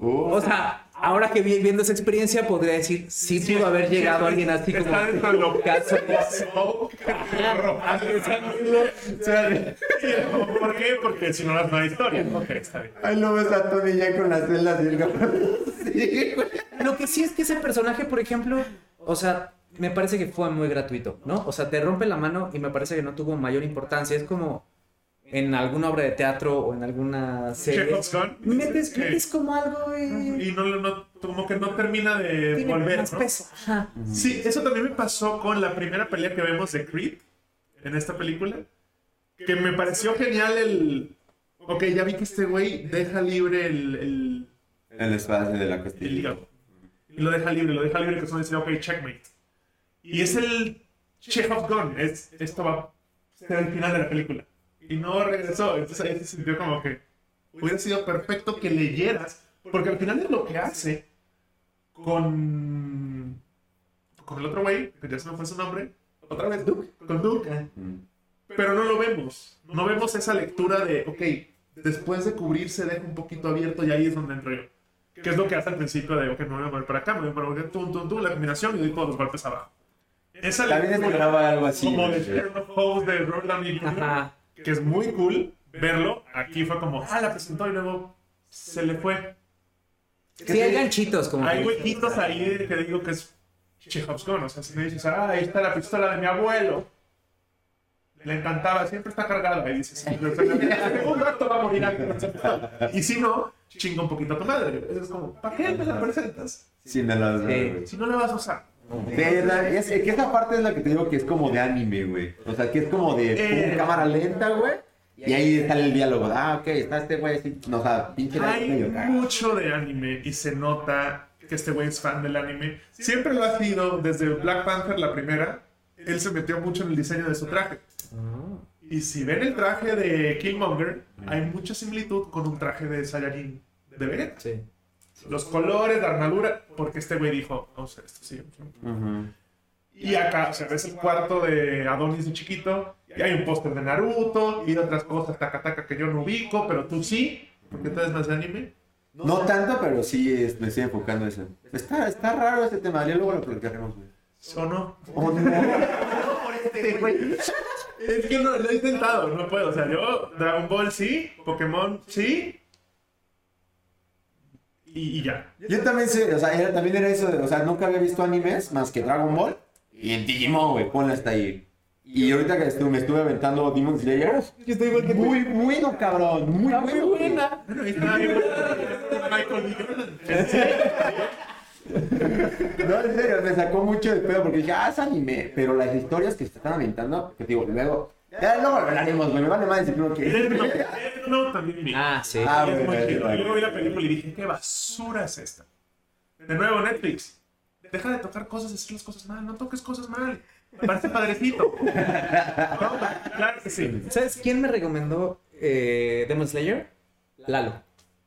B: o sea, ahora que vi- viendo esa experiencia podría decir, sí, pudo haber llegado alguien así como...
A: Está lo
B: Caso-
A: ¿Por qué? Porque si no, no hay historia. Ok, está bien.
C: Ahí lo ves a Tony ya con las celdas y el. Sí, güey.
B: Lo que sí es que ese personaje, por ejemplo, o sea, me parece que fue muy gratuito, ¿no? O sea, te rompe la mano y me parece que no tuvo mayor importancia. Es como en alguna obra de teatro o en alguna serie. Metes, metes como algo y...
A: Y no, no, como que no termina de
B: Tiene
A: volver,
B: más
A: ¿no?
B: peso. Ajá.
A: Sí, eso también me pasó con la primera pelea que vemos de Creed en esta película. Que me pareció genial el. Ok, ya vi que este güey deja libre el, el,
C: El espacio de la
A: el
C: costilla.
A: hígado. Y lo deja libre, lo deja libre, que eso dice, ok, checkmate. Y es el Chekhov's Gun. Es, esto va a ser el final de la película. Y no regresó. Entonces ahí se sintió como que hubiera sido perfecto que leyeras. Porque al final es lo que hace con. con el otro güey, que ya se me fue su nombre. Otra vez, Duke. Con Duke. Pero no lo vemos. No vemos esa lectura de, ok, después de cubrirse deja un poquito abierto y ahí es donde entro yo. Que es lo que hace al principio de, ok, me voy a mover para acá, me voy a mover tum, tum, tum, la combinación y doy todos los golpes abajo. Esa
C: También
A: lectura,
C: esperaba algo así.
A: como de. Sherlock Holmes de Downey Jr.,
B: Ajá.
A: Que es muy cool verlo. Aquí fue como, ah, la presentó y luego se le fue.
B: Sí, hay ganchitos como...
A: Hay huequitos ahí que digo que es Chekhov's Gun. O sea, si me dices, ah, ahí está la pistola de mi abuelo. Le encantaba, siempre está cargada. Y dices, segundo acto va a morir alguien. Y si no, chinga un poquito a tu madre. Es como, ¿para qué me la presentas? Si no la vas a usar.
C: De la- es, que esa parte es la que te digo que es como de anime, güey. O sea, que es como de pum,
A: Eh.
C: cámara lenta, güey. Y ahí sale el diálogo. Ah, ok, está este güey así. No, o sea, pinche
A: Hay
C: medio cagado.
A: mucho de anime y se nota que este güey es fan del anime. Siempre lo ha sido, desde Black Panther, la primera. Él se metió mucho en el diseño de su traje.
B: Ah.
A: Y si ven el traje de Killmonger, hay mucha similitud con un traje de Saiyajin de Vegeta.
B: Sí.
A: Los colores, la armadura, porque este güey dijo, vamos a hacer esto, sí.
C: Ujú.
A: Y acá, o sea, ves el cuarto de Adonis de chiquito, y hay un póster de Naruto, y de otras cosas, taca taca, que yo no ubico, pero tú sí, porque tú eres más de anime.
C: No tanto, pero sí es- me estoy enfocando en eso. Está, está raro este tema. Ya luego lo platicaremos, güey.
A: ¿O no?
C: Oh, no.
A: Es que no, lo he intentado, no puedo. O sea, yo, Dragon Ball sí, Pokémon sí, y, y ya.
C: Yo también sé, o sea, era- también era eso, de- o sea, nunca había visto animes más que Dragon Ball y el Digimon, güey, ponle hasta ahí. Y ahorita que estuve, me estuve aventando Demon Slayer,
B: Yo estoy igual que
C: muy bueno, cabrón, muy
B: Está muy
C: bueno.
B: buena.
A: Bueno, está, Michael.
C: No, en serio, me sacó mucho de pedo porque dije, ah, es anime, pero las historias que se están aventando, que digo, luego, ya luego hablaremos, güey, me vale más decir primero que...
A: Note también vi.
B: Ah, sí.
C: Ah,
A: Y es muy chido.
C: güey.
A: Y luego vi la película y dije, ¿qué basura es esta? De nuevo, Netflix. Deja de tocar cosas hacer las cosas mal. No toques cosas mal. Me parece padrecito. No, claro que sí.
B: ¿Sabes quién me recomendó eh, Demon Slayer? Lalo,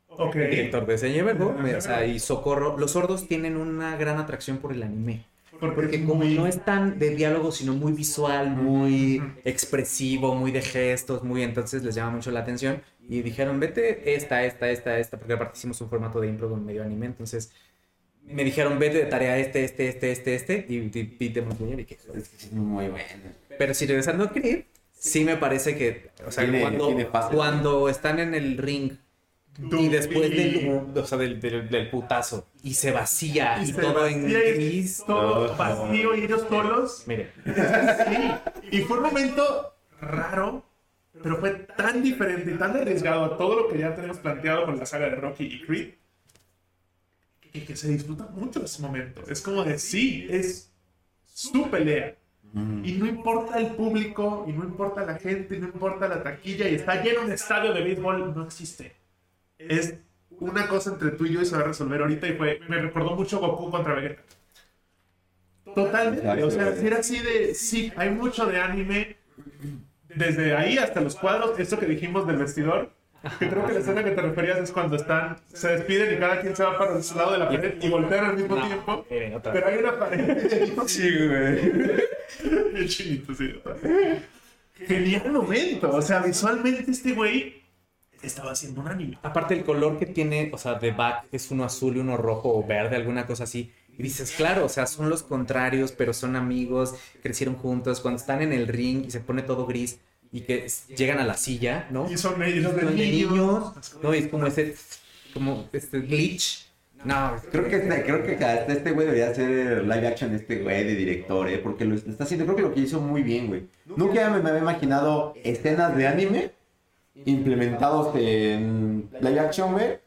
A: Ok.
B: el director de Señor Verbo. me- o sea, y Socorro. Los sordos tienen una gran atracción por el anime. Porque
A: es
B: como
A: muy-
B: no es tan de diálogo, sino muy visual, muy
A: Ujú.
B: expresivo, muy de gestos, muy entonces les llama mucho la atención. Y dijeron, vete esta, esta, esta, esta, porque aparte hicimos un formato de impro con medio anime, entonces me dijeron, vete de tarea este, este, este, este, este, y, y, y Slayer, y que-
C: Es muy bueno.
B: Pero si regresando a Creed, sí me parece que, o sea,
C: Tiene-
B: cuando,
C: tiene
B: cuando están en el ring y después del, o sea, del, del, del putazo y se vacía y,
A: Y se
B: todo en
A: vacía y
B: gris.
A: Todo
C: Oh.
A: vacío y ellos solos.
B: Mire,
A: Sí. Y fue un momento raro, pero fue tan diferente y tan arriesgado a todo lo que ya tenemos planteado con la saga de Rocky y Creed, que, que se disfruta mucho ese momento. Es como de, sí, es su pelea. Y no importa el público, y no importa la gente, y no importa la taquilla, y está lleno un estadio de béisbol, no existe. Es una cosa entre tú y yo y se va a resolver ahorita, y fue, me recordó mucho Goku contra Vegeta. Totalmente, o sea, si era así de, sí, hay mucho de anime, desde ahí hasta los cuadros, esto que dijimos del vestidor, que creo que la escena que te referías es cuando están, se despiden y cada quien se va para su lado de la pared y voltean al mismo
B: No,
A: tiempo, pero hay una pared.
C: Sí, güey.
A: El chinito, sí. Genial momento, o sea, visualmente este güey estaba haciendo un anime.
B: Aparte el color que tiene, o sea, de back es uno azul y uno rojo o verde, alguna cosa así. Y dices, claro, o sea, son los contrarios, pero son amigos, crecieron juntos. Cuando están en el ring y se pone todo gris y que llegan a la silla, ¿no?
A: Y son ellos de
B: Son de
A: niños.
B: niños, ¿no? Y es como ese, como este glitch. No,
C: Creo que, este, creo que hasta este güey debería hacer live action este güey de director, ¿eh? Porque lo está haciendo, creo que lo que hizo muy bien, güey. Nunca me, me había imaginado escenas de anime implementados en live action, güey.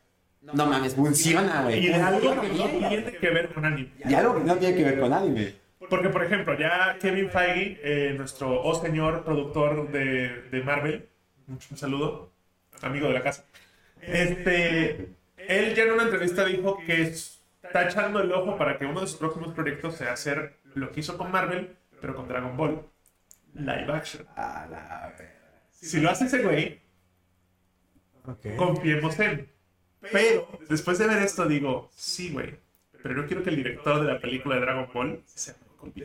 C: No mames, funciona, güey.
A: Y de algo que no tiene que ver con anime.
C: Y algo que no tiene que ver con anime.
A: Porque, por ejemplo, ya Kevin Feige, eh, nuestro oh señor productor de, de Marvel, un, saludo, amigo de la casa, este, él ya en una entrevista dijo que está echando el ojo para que uno de sus próximos proyectos sea hacer lo que hizo con Marvel, pero con Dragon Ball, live action. Si lo hace ese güey, confiemos en. Pero, después de ver esto, digo, sí, güey, pero no quiero que el director de la película de Dragon Ball sea.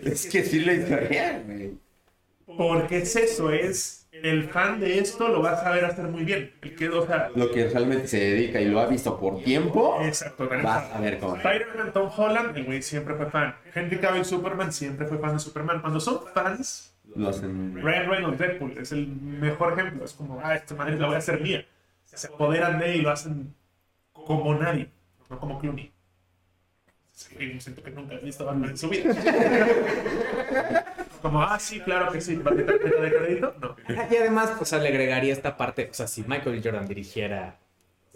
C: Es que sí lo hizo bien, güey.
A: Porque es eso, es el fan de esto lo va a saber hacer muy bien. El que, o sea,
C: Lo que realmente se dedica y lo ha visto por tiempo,
A: exacto,
C: vas a ver cómo.
A: Spider-Man, Tom Holland, el güey siempre fue fan. Henry Cavill, Superman, siempre fue fan de Superman. Cuando son fans,
C: Lo hacen.
A: Ryan Reynolds, Deadpool, es el mejor ejemplo. Es como, ah, esta madre la voy a hacer mía. Se apoderan de él y lo hacen como nadie, no como Clooney. Siento que nunca has visto en su vida. como, ah, sí, claro que sí, ¿va a tener tarjeta de crédito? No.
B: Y además, sea, le agregaría esta parte, o sea, si Michael Jordan dirigiera,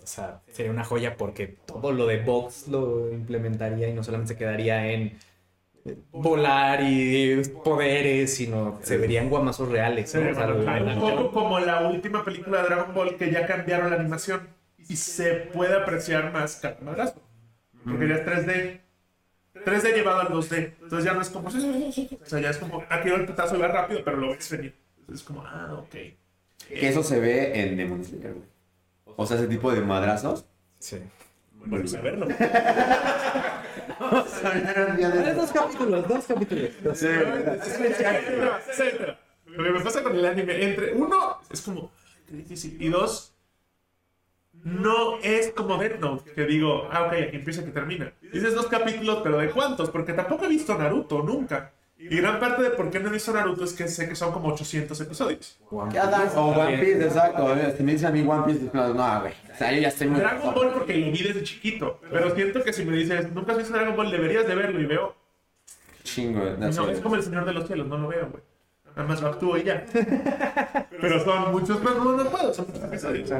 B: o sea, sería una joya porque todo lo de box lo implementaría y no solamente se quedaría en volar y poderes, sino se verían guamazos reales. ¿no? O sea,
A: un poco como la última película de Dragon Ball que ya cambiaron la animación y se puede apreciar más cada madrazo. Porque ya es 3D. 3D llevado al 2D. Entonces ya no es como. O sea, ya es como. Aquí el putazo va rápido, pero lo ves venir. Entonces es como, ah, ok.
C: Que eso se ve en Demon Slayer, güey. O sea, ese tipo de madrazos.
B: Sí.
A: Bueno, saberlo.
B: Dos capítulos, dos capítulos.
A: Etcétera. Lo que me pasa con el anime, entre uno, es como, qué difícil, y dos, no es como Death Note, que digo, ah, ok, aquí empieza, aquí termina. Dices dos capítulos, pero ¿de cuántos? Porque tampoco he visto Naruto, nunca. Y gran parte de por qué no he visto Naruto es que sé que son como 800 episodios.
C: O One Piece, exacto. Si me dicen a mí One Piece, como, no, güey. O sea, yo ya estoy muy.
A: Dragon Ball porque lo vi desde chiquito, pero siento que si me dices, nunca has visto Dragon Ball, deberías de verlo y veo,
C: Chingo.
A: no, es como el Señor de los Cielos, no lo veo, güey. Nada más lo actúo y ya. Pero son muchos más, no, no puedo, son muchos episodios.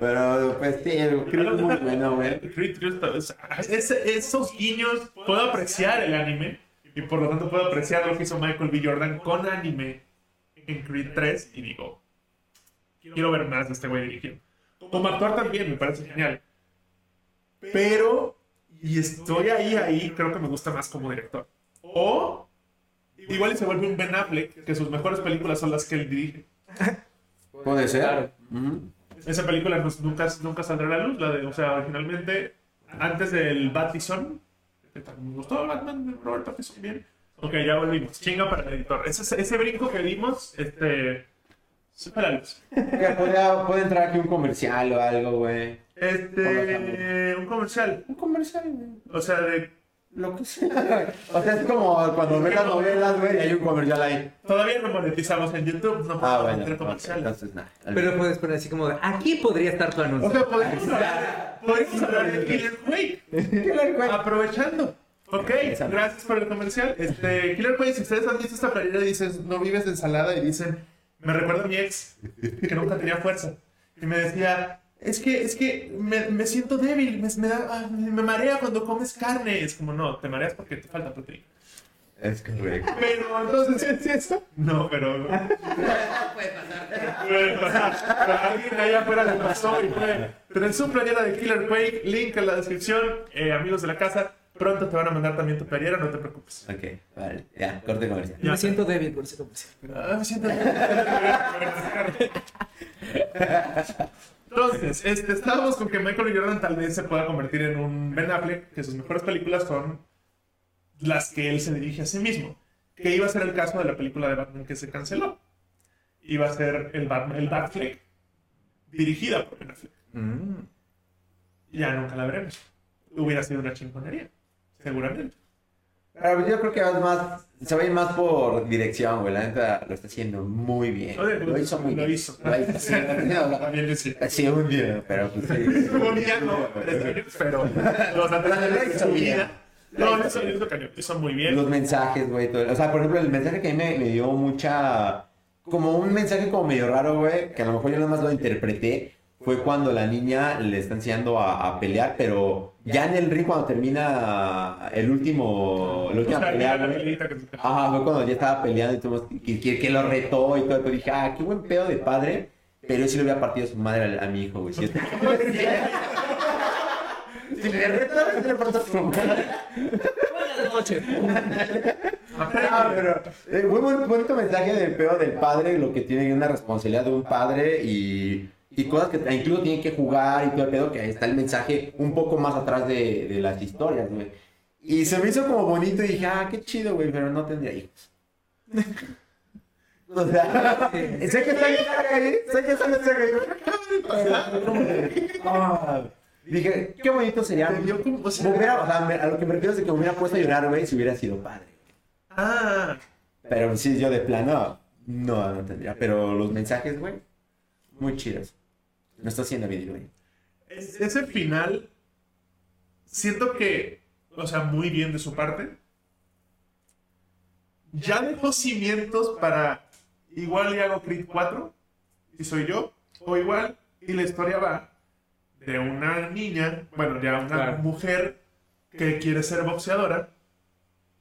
C: Pero, pues sí, el creo que es muy bueno, güey.
A: Creed 3, o sea, ese- esos guiños puedo apreciar el anime y por lo tanto puedo apreciar lo que hizo Michael B. Jordan con anime en Creed 3 y digo, quiero ver más de este güey dirigiendo. Como actor también me parece genial. Pero, y estoy ahí, ahí, creo que me gusta más como director. O, igual y se vuelve un Ben Affleck, que sus mejores películas son las que él dirige.
C: Puede ser.
A: Esa película pues, nunca, nunca saldrá a la luz, la de, o sea, originalmente, antes del Batison, me gustó Batman de Robert Pattinson bien. Ok, ya volvimos. Chinga para el editor. Ese, ese brinco que dimos, este, Supéralos.
C: Que podría- puede entrar aquí un comercial o algo, güey.
A: Este. Un comercial.
C: Un comercial, güey.
A: O sea, de.
C: Lo que sea. güey. O sea, es como cuando ves las novelas, güey, y hay un comercial ahí.
A: Todavía no monetizamos en YouTube, no
C: Ah,
A: podemos
C: bueno.
A: comerciales.
C: Entonces, nada.
B: Pero puedes poner así como aquí podría estar tu anuncio.
A: O sea, podríamos hablar, podríamos hablar de Killer Quake. Aprovechando. Ok, gracias por el comercial. Este, Killer Quake, si ustedes han visto esta playera y dices, no vives de ensalada, y dicen, me recuerda a mi ex, que nunca tenía fuerza. Y me decía, es que, es que me, me siento débil, me, me da, ah, me marea cuando comes carne. Es como, no, te mareas porque te falta proteína.
C: Es correcto.
A: Pero entonces, ¿es eso? No, pero. Puede pasar. Puede pasar. Pero a alguien allá afuera le pasó y fue. Pero en su playera de Killer Quake, link en la descripción. Eh, amigos de la casa, pronto te van a mandar también tu playera, no te preocupes.
C: Ok, vale. Ya, corte comercial.
B: Me siento débil por ese comercial.
A: Ah, me siento. Entonces, este, estábamos con que Michael. Jordan tal vez se pueda convertir en un Ben Affleck, que sus mejores películas son las que él se dirige a sí mismo. Que iba a ser el caso de la película de Batman que se canceló. Iba a ser el Batman, el Batfleck, dirigida por Ben Affleck.
B: Mm.
A: Ya nunca la veremos. Hubiera sido una chingonería, seguramente.
C: Pero pues yo creo que vas más, se va a ir más por dirección, güey. La neta lo está haciendo muy bien.
A: Oye,
C: Lo hizo muy
A: lo
C: bien.
A: hizo.
C: Lo hizo. Sí,
A: También. Sí,
C: un día, pero pues sí.
A: Un día no, pero los anteriores de su vida. No, eso es lo que hizo muy bien.
C: Los mensajes, güey. todo- O sea, por ejemplo, el mensaje que a mí me, me dio mucha. Como un mensaje como medio raro, güey. Que a lo mejor yo nada más lo interpreté. Fue cuando la niña le está enseñando a, a pelear, pero ya en el ring, cuando termina el último. La
A: O
C: última
A: sea,
C: pelea,
A: la
C: güey.
A: peleita que se-
C: Ajá, fue cuando ya estaba peleando y todo, que, que, que lo retó y todo. Pero dije, ah, qué buen pedo de padre. Pero yo sí le hubiera partido su madre a, a mi hijo, güey. Si, si le retó, sí le partió su madre.
B: Buenas noches.
C: Ah, pero eh, muy buen- bonito mensaje del pedo del padre, lo que tiene una responsabilidad de un padre y, y cosas que incluso tienen que jugar y todo el pedo, que ahí está el mensaje un poco más atrás de, de las historias, güey. Y se me hizo como bonito y dije, ah, qué chido, güey, pero no tendría hijos. o sea, sé que está bien ¿eh? sé que está bien. Ah, Dije, qué bonito sería.
A: Yo o sea-
C: volver a, o sea, a lo que me refiero es que me hubiera puesto a llorar, güey, si hubiera sido padre.
A: Ah,
C: Pero sí, yo de plano, no, no tendría. Pero los mensajes, güey, muy chidos. Lo está haciendo bien, güey.
A: es- ese final, siento que, o sea, muy bien de su parte. Ya dejó cimientos para igual y hago Creed 4 y soy yo, o igual y la historia va de una niña, bueno, ya una
B: Claro.
A: mujer que quiere ser boxeadora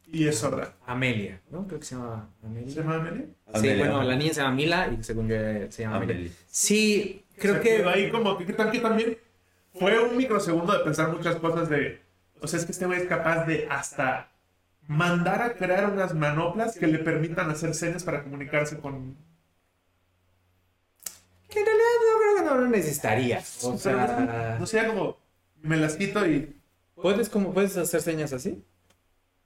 A: y es sorda.
B: Amelia, ¿no? Creo que se llama
A: ¿Se
B: Amelia.
A: llama Amelia?
B: Sí,
C: Amelia.
B: bueno, la niña se llama Mila y según yo se llama Amelia.
C: Amelia.
B: Sí, creo
A: Se
B: que...
A: quedó ahí como que, que tal- que también fue un microsegundo de pensar muchas cosas de, o sea, es que este güey es capaz de hasta mandar a crear unas manoplas que le permitan hacer señas para comunicarse con...
B: Que en realidad no creo que no lo necesitaría. O sea,
A: no sé, como me las quito y...
B: ¿puedes, como, ¿puedes hacer señas así?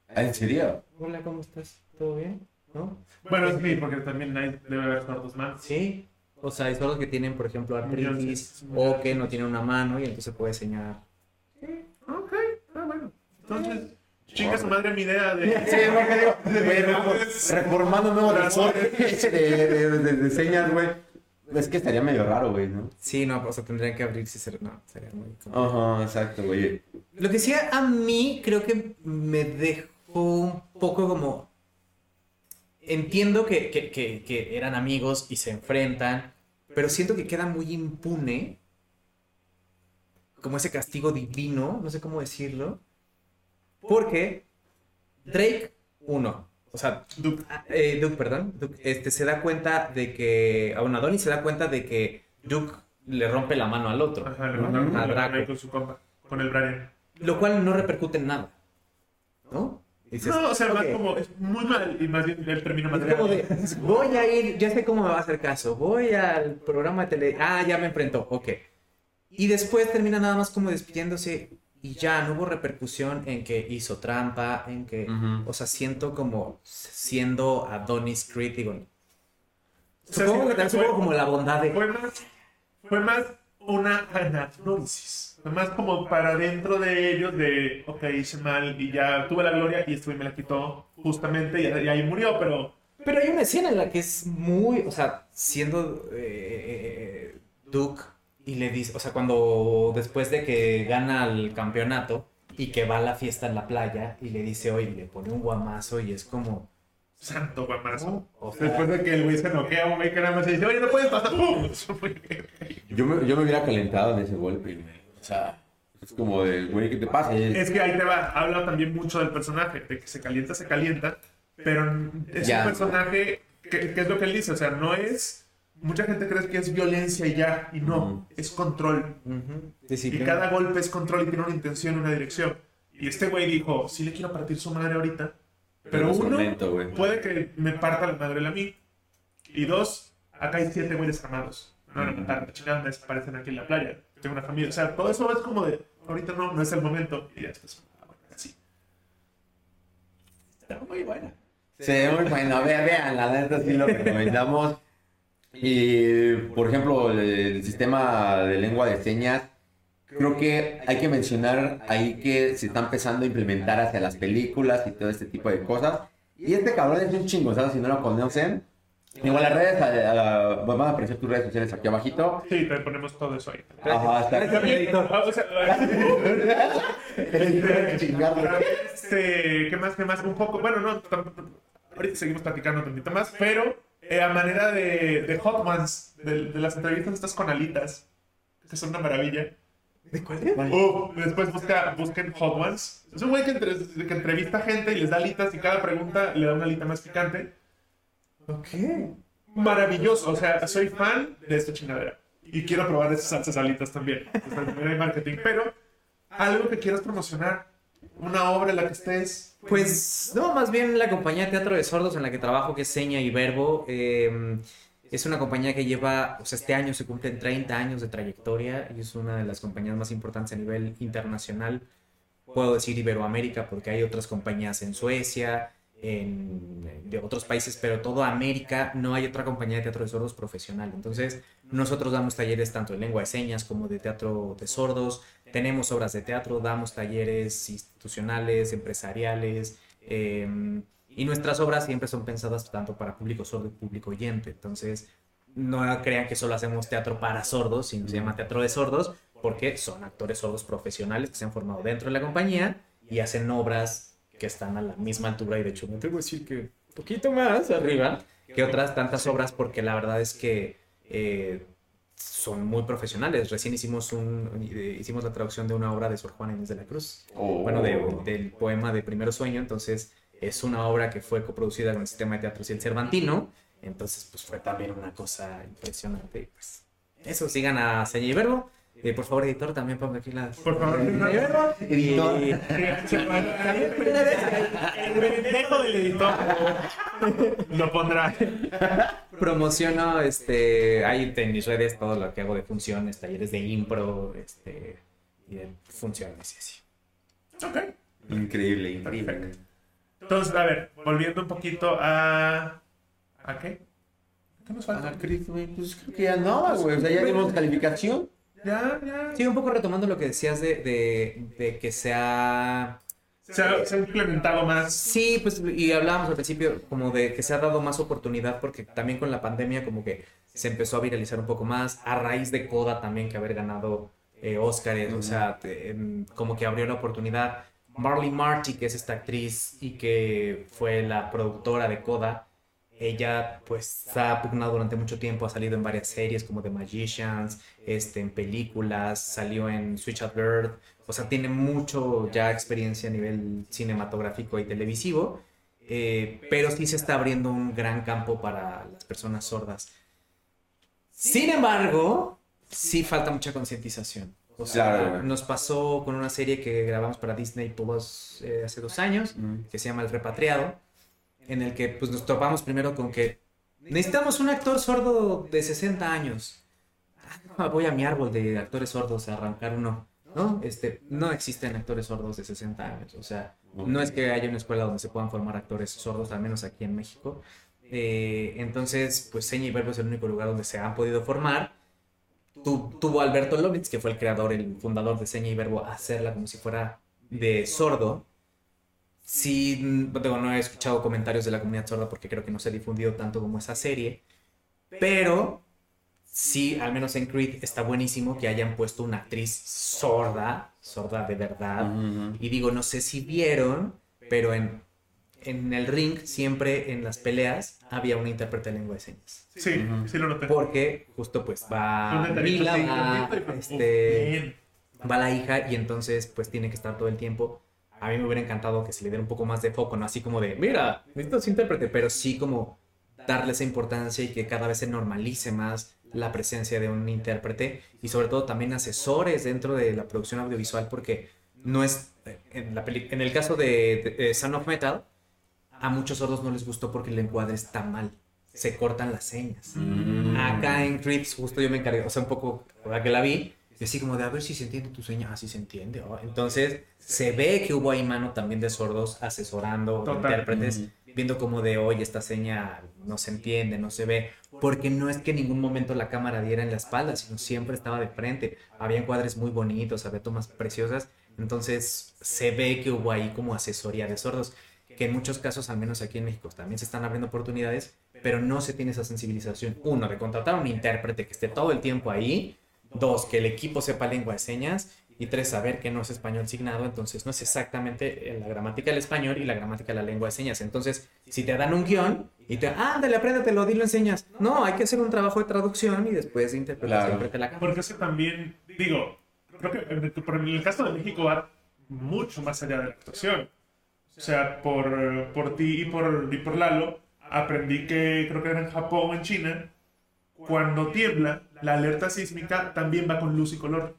C: Ah, ¿En serio?
B: Hola, ¿cómo estás? ¿Todo bien? ¿No?
A: Bueno, sí, porque también hay, debe haber sordos más.
B: Sí. O sea, hay sordos que tienen, por ejemplo, artritis o que no tienen una mano y entonces puede señalar.
A: Ok, ah, bueno. Entonces, chinga su madre mi idea de...
C: Sí, porque digo, güey, reformando nuevo de, de, de, de señas, güey. Es que estaría medio raro, güey, ¿no?
B: Sí, no, o sea, tendrían que abrirse y ser... No, sería muy...
C: Ajá, exacto, güey.
B: Lo que sí a mí creo que me dejó un poco como... Entiendo que, que- que- que eran amigos y se enfrentan, pero siento que queda muy impune como ese castigo divino, no sé cómo decirlo, porque Drake, uno, o sea,
A: Duke.
B: Ah, eh, Duke, perdón, Duke, este, se da cuenta de que, a bueno, Adonis se da cuenta de que Duke le rompe la mano al otro,
A: Ajá, le
B: ¿no? a Draco,
A: con su compa, con el Brian.
B: lo cual no repercute en nada, ¿no? Dices,
A: No, o sea, más como, es muy mal y más bien el término
B: como
A: material.
B: de, voy a ir, ya sé cómo me va a hacer caso, voy al programa de tele, ah, ya me enfrentó, ok. Y después termina nada más como despidiéndose y ya no hubo repercusión en que hizo trampa, en que, o sea, siento como siendo Adonis Creed, digo,
A: O sea,
B: Supongo que también
A: fue-
B: supongo como la bondad de...
A: fue más, fue más una anagnórisis. Fue más como para dentro de ellos de, ok, hice mal y ya tuve la gloria y esto me la quitó justamente y, y ahí murió, pero
B: Pero hay una escena en la que es muy, o sea, siendo eh, Duke y le dice, o sea, cuando después de que gana el campeonato y que va a la fiesta en la playa y le dice, oye, le pone un guamazo y es como,
A: santo guamazo.
B: o sea,
A: Después de que el güey se noquea, un güey que nada más se dice, oye, no puedes pasar. ¡Pum!
C: Yo me, yo me hubiera calentado en ese golpe, güey. O sea, es como del güey, ¿qué te pasa? Es-
A: Es que ahí te va, habla también mucho del personaje, de que se calienta, se calienta, pero es
C: Ya.
A: un personaje que, que es lo que él dice, o sea, no es, mucha gente cree que es violencia y ya, y no,
C: Ujú.
A: es control.
B: ujú,
A: Y
B: disciplina.
A: cada golpe es control y tiene una intención, una dirección. Y este güey dijo, sí le quiero partir su madre ahorita, pero uno,
C: momento,
A: puede que me parta la madre a mí. Y dos, acá hay siete güeyes armados. No van a matar, la chingada me desaparecen aquí en la playa. Tengo una familia. O sea, todo eso es como de, ahorita no, no es el momento. Y ya estás, así.
C: Está muy buena. Sí, muy bueno. Vean, vean, la neta sí lo recomendamos. Y, por ejemplo, el, el sistema de lengua de señas, creo que hay que mencionar ahí que se está empezando a implementar hacia las películas y todo este tipo de cosas. Y este cabrón es un chingo, ¿sabes? Si no lo conocen. Igual las redes, a- van a aparecer tus redes sociales aquí abajito.
A: Sí, te ponemos todo eso ahí.
C: Ajá, está
A: este, ¿qué más? ¿Qué más? Un poco, bueno, no, ahorita seguimos platicando un tantito más, pero eh, a manera de, de Hot Ones, de, de las entrevistas estas con alitas, que son una maravilla.
B: ¿De cuál es?
A: Uh, después busca, busquen Hot Ones. Es un güey que, entre- que entrevista gente y les da alitas y cada pregunta le da una alita más picante.
B: Ok.
A: Maravilloso, o sea, soy fan de esta chingadera. Y quiero probar esas salsas alitas también. Está en el marketing. Pero, algo que quieras promocionar, una obra en la que estés.
B: Pues no, más bien la compañía de teatro de sordos en la que trabajo, que es Seña y Verbo, eh, es una compañía que lleva, o sea, este año se cumplen 30 años de trayectoria y es una de las compañías más importantes a nivel internacional. Puedo decir Iberoamérica porque hay otras compañías en Suecia, en, de otros países, pero toda América no hay otra compañía de teatro de sordos profesional. Entonces, nosotros damos talleres tanto de lengua de señas como de teatro de sordos, tenemos obras de teatro, damos talleres institucionales, empresariales, eh, y nuestras obras siempre son pensadas tanto para público sordo y público oyente. Entonces, no crean que solo hacemos teatro para sordos, sino se llama teatro de sordos, porque son actores sordos profesionales que se han formado dentro de la compañía y hacen obras que están a la misma altura y de hecho me atrevo a decir que un poquito más arriba que otras tantas obras porque la verdad es que eh, son muy profesionales. Recién hicimos, un, eh, hicimos la traducción de una obra de Sor Juana Inés de la Cruz,
C: Oh.
B: bueno, de- del poema de Primero Sueño, entonces es una obra que fue coproducida con el sistema de teatro y el Cervantino, entonces pues fue también una cosa impresionante. y, Pues, eso, sigan a Seña y Verbo. Eh, por favor, editor, también ponga aquí las...
A: Por favor.
B: Seña y Verbo.
C: Editor.
A: El pendejo del editor lo pondrá.
B: promociono este ahí en mis redes todo lo que hago de funciones, talleres de impro, este y de funciones y así.
A: Ok.
C: Increíble, increíble.
A: Entonces, a ver, volviendo un poquito a. ¿A qué? ¿Qué nos falta?
C: Ah, Chris, güey, pues creo que ya no, güey. O sea, ya dimos calificación.
A: Ya, ya.
B: Sí, un poco retomando lo que decías de, de, de que se ha
A: Se ha, se ha implementado más.
B: Sí, pues y hablábamos al principio como de que se ha dado más oportunidad porque también con la pandemia como que se empezó a viralizar un poco más a raíz de Coda también que haber ganado eh, Óscares, o sea, te- em, como que abrió la oportunidad. Marley Marty, que es esta actriz y que fue la productora de Coda, ella pues ha pugnado durante mucho tiempo, ha salido en varias series como The Magicians, este, en películas, salió en Switch at Bird, o sea, tiene mucho ya experiencia a nivel cinematográfico y televisivo, eh, pero sí se está abriendo un gran campo para las personas sordas. Sin embargo, sí falta mucha concientización. O sea,
C: Claro,
B: nos pasó con una serie que grabamos para Disney Plus eh, hace dos años, que se llama El Repatriado, en el que pues, nos topamos primero con que necesitamos un actor sordo de 60 años. Ah, voy a mi árbol de actores sordos a arrancar uno. ¿no? Este, no existen actores sordos de 60 años. O sea, no es que haya una escuela donde se puedan formar actores sordos, al menos aquí en México. Eh, entonces, pues Seña y Verbo es el único lugar donde se han podido formar. Tu- tuvo Alberto Lovitz, que fue el creador, el fundador de Seña y Verbo, hacerla como si fuera de sordo. Sí, digo, no he escuchado comentarios de la comunidad sorda porque creo que no se ha difundido tanto como esa serie. Pero sí, al menos en Creed está buenísimo que hayan puesto una actriz sorda, sorda de verdad. Y digo, no sé si vieron, pero en, en el ring, siempre en las peleas, había una intérprete de lengua de señas.
A: Sí, sí lo noté.
B: Porque justo pues va Mila, va, este,
A: bien.
B: va la hija y entonces pues tiene que estar todo el tiempo. A mí me hubiera encantado que se le diera un poco más de foco, no así como de, mira, necesitas intérprete, pero sí como darle esa importancia y que cada vez se normalice más la presencia de un intérprete y sobre todo también asesores dentro de la producción audiovisual porque no es, en, la peli- en el caso de, de- de Son of Metal, a muchos sordos no les gustó porque el encuadre está mal, se cortan las señas.
C: Mm.
B: Acá en Crips, justo yo me encargué, o sea, un poco, ahora que la vi, y así como de a ver si se entiende tu seña. Ah, sí se entiende. oh. Entonces, se ve que hubo ahí mano también de sordos asesorando, intérpretes, viendo como de oye, esta seña no se entiende, no se ve. Porque no es que en ningún momento la cámara diera en la espalda, sino siempre estaba de frente. Había encuadres muy bonitos, había tomas preciosas. Entonces, se ve que hubo ahí como asesoría de sordos que en muchos casos, al menos aquí en México, también se están abriendo oportunidades, pero no se tiene esa sensibilización. Uno, de contratar a un intérprete que esté todo el tiempo ahí. Dos, que el equipo sepa lengua de señas. Y tres, saber que no es español signado, entonces no es exactamente la gramática del español y la gramática de la lengua de señas. Entonces, si te dan un guion y te, ándale, apréndatelo, dilo en señas. No, hay que hacer un trabajo de traducción y después de interpretación
C: Claro.
B: la cámara.
A: Porque es que también, digo, creo que en el- por en el caso de México va mucho más allá de la actuación. O sea, por, por ti y por, y por Lalo, aprendí que creo que era en Japón o en China, cuando tiembla, la alerta sísmica también va con luz y color.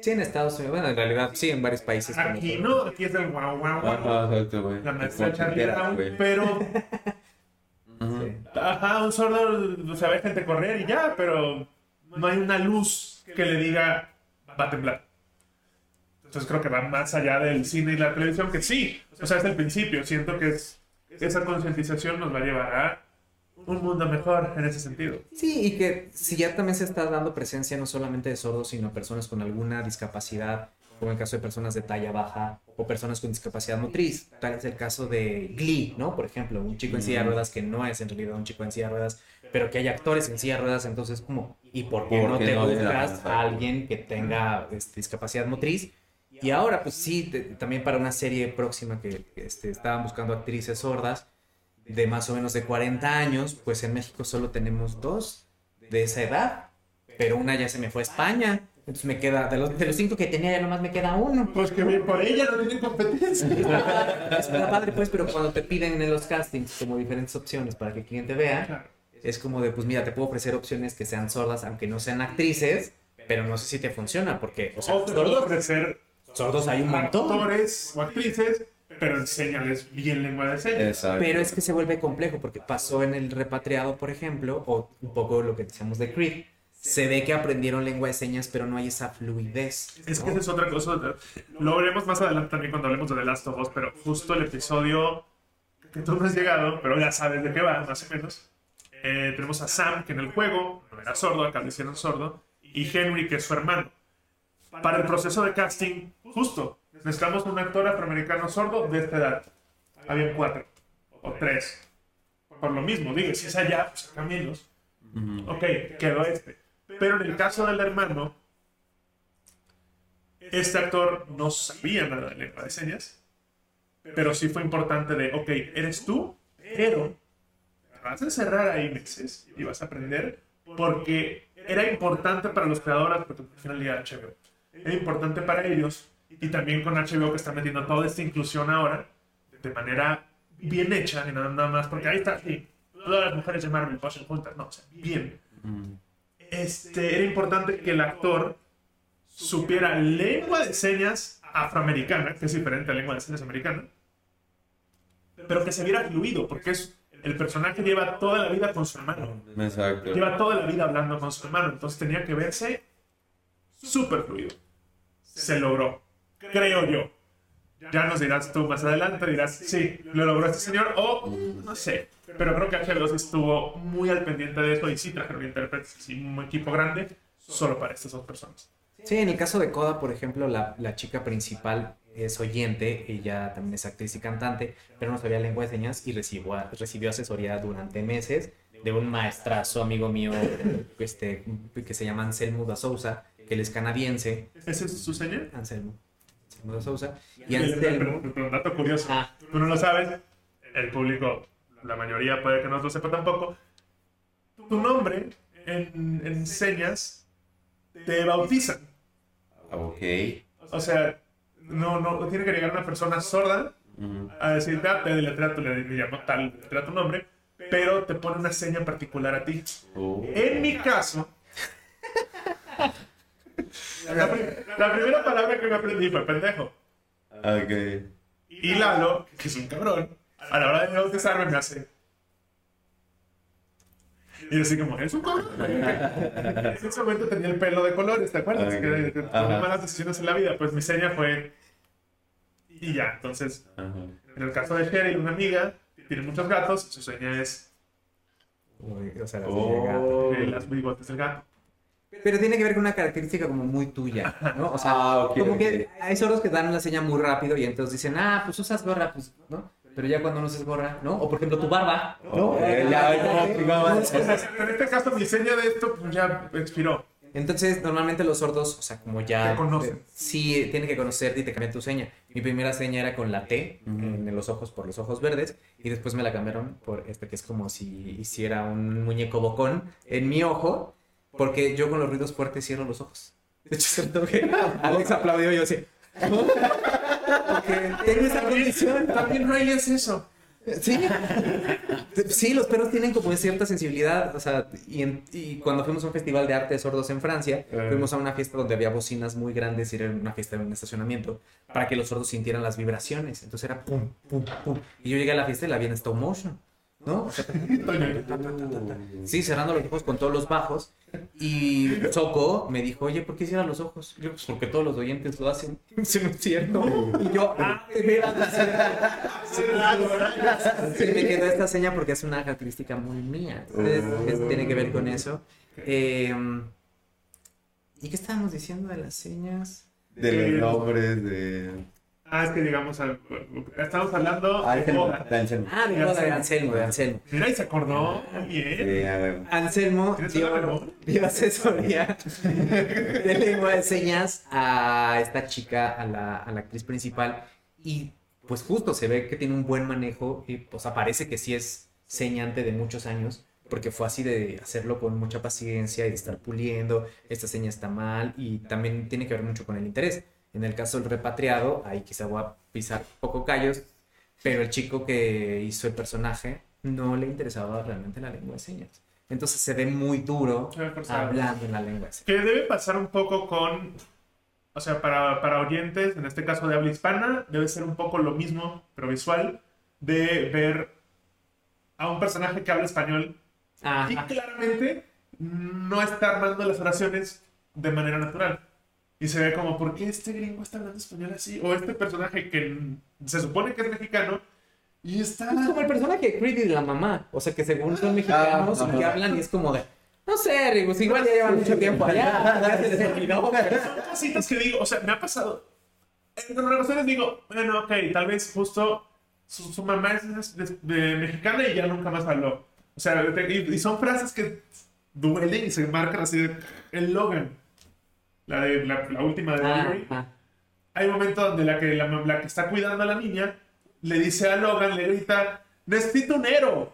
B: Sí, en Estados Unidos, bueno, en realidad sí, en varios países.
A: Aquí no, aquí es el guau guau guau.
C: Ajá, exacto, güey.
A: La maestra Charlie Brown,
C: güey.
A: pero.
B: Sí.
A: Ajá, un sordo, o sea, ve gente correr y ya, pero no hay una luz que le diga va a temblar. Entonces creo que va más allá del cine y la televisión, que sí, o sea, es el principio. Siento que es, esa concientización nos va a llevar a un mundo mejor en ese sentido.
B: Sí, y que si ya también se está dando presencia no solamente de sordos, sino personas con alguna discapacidad, como en el caso de personas de talla baja o personas con discapacidad motriz. Tal es el caso de Glee, ¿no? Por ejemplo, un chico en silla de ruedas que no es en realidad un chico en silla de ruedas, pero que hay actores en silla de ruedas, entonces como, ¿y por qué
C: ¿Por
B: no
C: qué
B: te
C: no?
B: buscas a alguien que tenga este, discapacidad motriz? Y ahora, pues sí, también para una serie próxima que este, estaban buscando actrices sordas, de más o menos de 40 años, pues en México solo tenemos dos de esa edad, pero una ya se me fue a España. Entonces me queda, de los, de los cinco que tenía ya nomás me queda uno.
A: Pues que bien por ella, no tienen competencia.
B: Está padre pues, pero cuando te piden en los castings como diferentes opciones para que el cliente vea, es como de, pues mira, te puedo ofrecer opciones que sean sordas, aunque no sean actrices, pero no sé si te funciona, porque, o sea,
A: O te puedo ofrecer
B: sordos hay un montón.
A: actores o actrices, pero enséñales bien lengua de señas.
C: Exacto.
B: Pero es que se vuelve complejo porque pasó en el repatriado, por ejemplo, o un poco lo que decíamos de Creed. Se ve que aprendieron lengua de señas, pero no hay esa fluidez.
A: Es
B: ¿no?
A: que esa es otra cosa. Lo veremos más adelante también cuando hablemos de The Last of Us, pero justo el episodio que tú no has llegado, pero ya sabes de qué va, más o menos. Eh, tenemos a Sam, que en el juego no era sordo, acá le hicieron sordo, y Henry, que es su hermano. Para el proceso de casting, justo, necesitamos un actor afroamericano sordo de esta edad. Había cuatro o tres. Por lo mismo, digo, si es allá, pues acá menos. Ok, quedó este. Pero en el caso del hermano, este actor no sabía nada de lengua de señas, pero sí fue importante de, ok, eres tú, pero te vas a encerrar ahí meses y vas a aprender porque era importante para los creadores, porque al final del día Era importante para ellos y también con HBO que está metiendo toda esta inclusión ahora de manera bien hecha y nada, nada más, porque ahí está, sí, todas las mujeres de Marvel pasan juntas, no, o sea, bien este, era importante que el actor supiera lengua de señas afroamericana, que es diferente a lengua de señas americana, pero que se viera fluido, porque es, el personaje lleva toda la vida con su hermano,
C: Exacto.
A: lleva toda la vida hablando con su hermano, entonces tenía que verse súper fluido. Se logró, creo yo. Ya nos dirás tú más adelante, dirás, sí, lo logró este señor, o no sé. Pero creo que HBO sí estuvo muy al pendiente de eso y sí trajeron intérpretes, sí, un equipo grande, solo para estas dos personas.
B: Sí, en el caso de Coda, por ejemplo, la, la chica principal es oyente, ella también es actriz y cantante, pero no sabía lengua de señas y recibió, recibió asesoría durante meses de un maestrazo amigo mío este, que se llama Anselmo da Souza, que él es canadiense.
A: ¿Ese es su señal?
B: Anselmo. Anselmo da Souza. Y
A: Pero,
B: Anselmo...
A: pero un dato curioso,
B: Ah.
A: tú no lo sabes, el público, la mayoría puede que no lo sepa tampoco. Tu nombre en, en señas te bautizan.
C: Ok.
A: O sea, no, no tiene que llegar una persona sorda a decirte, ah, te deletrea tu, le llamo tal, deletrea tu nombre, pero te pone una seña particular a ti.
C: Oh.
A: En mi caso, la, pri- la primera palabra que me aprendí fue pendejo.
C: Ok.
A: Y Lalo, que es un cabrón, a la hora de bautizarme me hace. Y yo así como, es un cabrón. En ese momento tenía el pelo de colores, ¿te acuerdas?
C: Ok.
A: Que, que
C: Ajá.
A: tomé malas decisiones en la vida. Pues mi seña fue. Y ya, entonces,
C: Ajá.
A: en el caso de Sherry, una amiga, tiene muchos gatos, su seña es
B: Uy, o sea, la
C: Oh.
B: de gato.
A: las bigotes del gato.
B: Pero tiene que ver con una característica como muy tuya, ¿no? O sea,
C: Ah, ok,
B: como
C: ok.
B: que hay sordos que dan la señal muy rápido y entonces dicen, ah, pues usas gorra, pues, ¿no? Pero ya cuando no usas gorra, ¿no? O por ejemplo tu barba, ¿no?
C: Eh, ya, ya, chingada.
A: O sea, en este caso, mi seña de esto pues, ya expiró.
B: Entonces, normalmente los sordos, o sea, como ya...
A: Te conocen.
B: sí, tienen que conocerte y te cambian tu seña. Mi primera seña era con la T en los ojos por los ojos verdes y después me la cambiaron por este que es como si hiciera un muñeco bocón en mi ojo porque yo con los ruidos fuertes cierro los ojos. De hecho, siento que Alex aplaudió y yo así... Porque tengo esa condición.
A: También Riley es eso.
B: Sí. Sí, los perros tienen como cierta sensibilidad, o sea, y, en- y cuando fuimos a un festival de arte de sordos en Francia,
C: Eh.
B: fuimos a una fiesta donde había bocinas muy grandes y era una fiesta en un estacionamiento para que los sordos sintieran las vibraciones. Entonces era pum, pum, pum. Y yo llegué a la fiesta y la vi en stop motion, ¿no? O sea, sí, cerrando los ojos con todos los bajos. Y Choco me dijo, oye, ¿por qué cierras los ojos? Y yo, pues porque todos los oyentes lo hacen. No es cierto. Y yo, ah, de veras, no es cierto". Sí, me quedó esta seña porque es una característica muy mía. Entonces, es- tiene que ver con eso. Eh, ¿Y qué estábamos diciendo de las señas?
C: De los nombres de.
A: Ah, es que digamos, al- estamos hablando
C: Ah,
A: de moda.
C: de Anselmo.
B: Ah, de moda de Anselmo, de Anselmo.
A: Mira, y se acordó. Muy bien.
C: Sí.
B: Anselmo
A: ¿Tienes
B: dio, dio asesoría de lengua de señas a esta chica, a la, a la actriz principal, y pues justo se ve que tiene un buen manejo, y pues parece que sí es señante de muchos años, porque fue así de hacerlo con mucha paciencia y de estar puliendo, esta seña está mal, y también tiene que ver mucho con el interés. En el caso del repatriado, ahí quizá voy a pisar poco callos, pero el chico que hizo el personaje no le interesaba realmente la lengua de señas. Entonces se ve muy duro hablando en la lengua de señas.
A: Que debe pasar un poco con. O sea, para, para oyentes, en este caso de habla hispana, debe ser un poco lo mismo, pero visual, de ver a un personaje que habla español y
B: Ajá.
A: claramente no está armando las oraciones de manera natural. Y se ve como, ¿por qué este gringo está hablando español así? O este personaje que se supone que es mexicano y está...
B: Es como el personaje de Creed y de la mamá. O sea, que según son mexicanos
C: Ah,
B: y que hablan y es como de... No sé, Rigus, igual ya llevan mucho tiempo allá. Ya se les olvidó.
A: Son cositas que digo, o sea, me ha pasado. En ocasiones digo, bueno, ok, tal vez justo su, su mamá es de, de- mexicana y ya nunca más habló. O sea, y, y son frases que duelen y se marcan así de el Logan. La, de, la, la última de Delivery. Hay un momento donde la que, la, la que está cuidando a la niña le dice a Logan, le grita, necesito un héroe.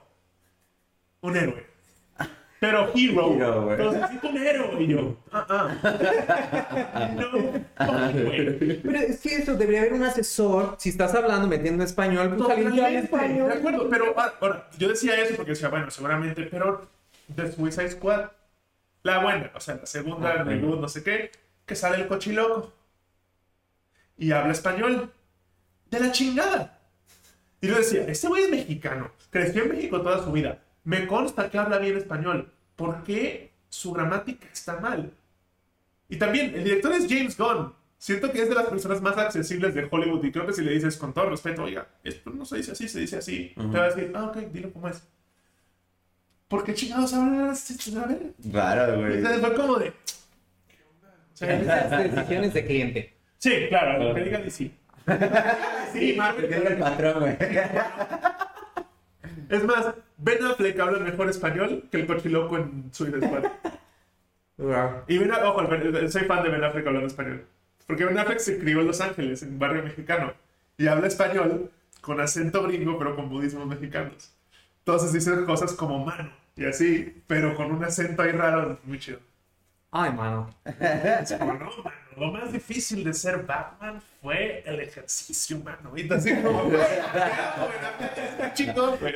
A: Un héroe. Pero hero. Pero necesito un héroe. Y yo, ah, ah. no, güey.
B: Pero es que eso, debería haber un asesor. Si estás hablando metiendo español, pues alguien que hable
A: Totalmente,
B: español.
A: De acuerdo, pero ah, ahora, yo decía eso porque decía, bueno, seguramente, pero The Suicide Squad, la buena, o sea, la segunda,
B: Ah,
A: el no sé qué, que sale el cochiloco y habla español. De la chingada. Y yo decía, este güey es mexicano, creció en México toda su vida, me consta que habla bien español, ¿por qué su gramática está mal? Y también, el director es James Gunn, Siento que es de las personas más accesibles de Hollywood y creo que si le dices con todo respeto, oiga, esto no se dice así, se dice así,
C: Ujú.
A: te va a decir, ah, ok, dilo como es. ¿Por qué chingados hablan así?
C: Claro, güey.
A: Entonces fue como de...
B: Esas decisiones de cliente.
A: sí, claro, lo que diga DC. Sí, Marvel.
C: Porque era el patrón, güey.
A: Es más, Ben Affleck habla mejor español que el cochiloco en Suicide Squad. Y Ben ojo, soy fan de Ben Affleck hablando español. Porque Ben Affleck se crió en Los Ángeles, en un barrio mexicano. Y habla español con acento gringo, pero con budismos mexicanos. Entonces dice cosas como mano y así, pero con un acento ahí raro, muy chido.
B: Ay, mano.
A: Es como, no, mano, lo más difícil de ser Batman fue el ejercicio, mano. Y así como, güey, está güey.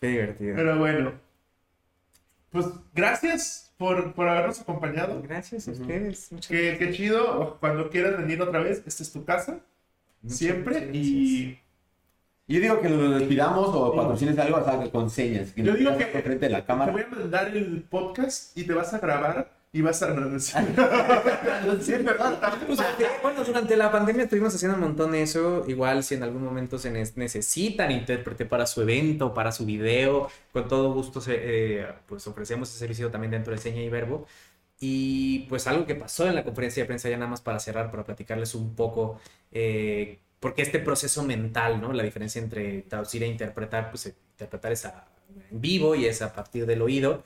B: Qué divertido.
A: Pero bueno, pues gracias por, por habernos acompañado.
B: Gracias a ustedes. Muchas
A: Qué, qué chido. Cuando quieras venir otra vez, esta es tu casa.
B: Muchas
A: Siempre.
B: gracias.
A: Y
C: Yo digo que nos despidamos o patrocines algo, o sea, con señas. Que
A: Yo digo que-
C: frente de la
A: te
C: cámara.
A: voy a mandar el podcast y te vas a grabar y vas a.
B: Pues, eh, bueno, durante la pandemia estuvimos haciendo un montón de eso. Igual si en algún momento se ne- necesitan intérprete para su evento, para su video, con todo gusto se, eh, pues ofrecemos ese servicio también dentro de Seña y Verbo. Y pues algo que pasó en la conferencia de prensa, ya nada más para cerrar, para platicarles un poco, eh, porque este proceso mental, ¿no? La diferencia entre traducir e interpretar, pues interpretar es a- en vivo y es a partir del oído.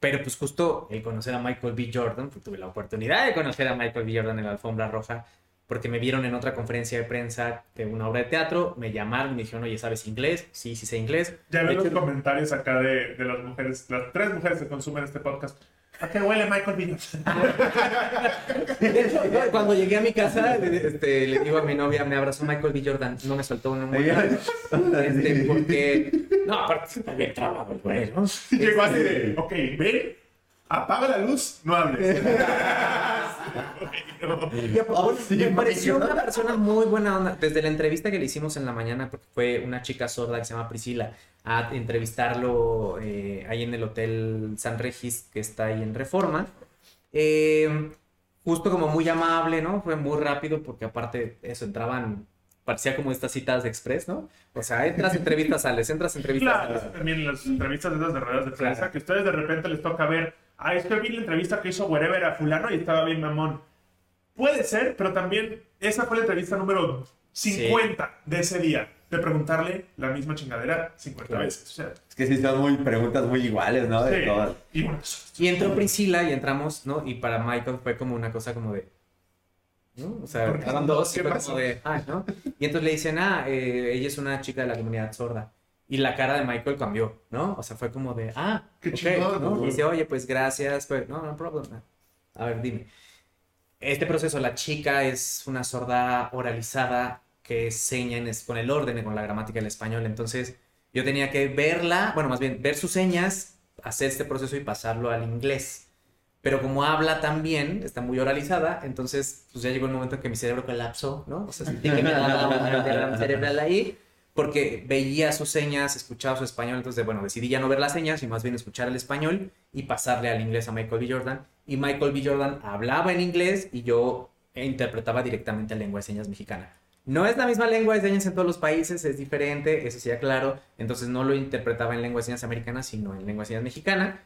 B: Pero pues justo el conocer a Michael B. Jordan, pues, tuve la oportunidad de conocer a Michael B. Jordan en la alfombra roja, porque me vieron en otra conferencia de prensa de una obra de teatro, me llamaron y me dijeron, oye, ¿sabes inglés? Sí, sí sé inglés.
A: Ya veo los comentarios acá de, de las mujeres, las tres mujeres que consumen este podcast. ¿A qué huele Michael
B: yo cuando llegué a mi casa, este, le digo a mi novia, me abrazó Michael B. Jordan, no me soltó un este, porque... No, aparte, está bien trabado, güey,
A: llegó así de, ok, ven, apaga la luz, no hables.
B: Y, bueno,
C: sí,
B: me pareció una persona muy buena onda. Desde la entrevista que le hicimos en la mañana, porque fue una chica sorda que se llama Priscila, a entrevistarlo eh, ahí en el Hotel San Regis, que está ahí en Reforma. Eh, justo como muy amable, ¿no? Fue muy rápido, porque aparte eso, entraban, parecía como estas citas de express, ¿no? O sea, entras, entrevistas, sales, entras, entrevistas,
A: Claro,
B: sales.
A: eso también las entrevistas de esas de ruedas de prensa,
B: Claro.
A: que ustedes de repente les toca ver, ah, es que vi la entrevista que hizo Wherever a fulano y estaba bien mamón. Puede ser, pero también esa fue la entrevista número 50 de ese día, de preguntarle la misma chingadera 50
B: Claro.
A: veces. O sea,
C: Es que sí son muy preguntas muy iguales, ¿no? De
A: sí.
C: todas.
A: Y bueno,
B: Y entró Priscila y entramos, ¿no? Y para Michael fue como una cosa como de. ¿no? O sea, eran dos y
A: ¿Qué
B: fue como de. "Ay", ¿no? Y entonces le dicen, ah, eh, ella es una chica de la comunidad sorda. Y la cara de Michael cambió, ¿no? O sea, fue como de, ah,
A: Qué
B: ok",
A: chingón,
B: ¿no? Y dice, oye, pues gracias, pues, no, no problem. A ver, dime. Este proceso, la chica es una sorda oralizada que seña en con el orden, con la gramática del español. Entonces, yo tenía que verla, bueno, más bien, ver sus señas, hacer este proceso y pasarlo al inglés. Pero como habla también, está muy oralizada, entonces pues ya llegó el momento en que mi cerebro colapsó, ¿no? O sea, sentí que me daba derrame cerebral ahí, porque veía sus señas, escuchaba su español, entonces, bueno, decidí ya no ver las señas y más bien escuchar el español y pasarle al inglés a Michael B. Jordan. Y Michael B. Jordan hablaba en inglés y yo interpretaba directamente en lengua de señas mexicana. No es la misma lengua de señas en todos los países, es diferente, eso sí, claro. Entonces no lo interpretaba en lengua de señas americana, sino en lengua de señas mexicana.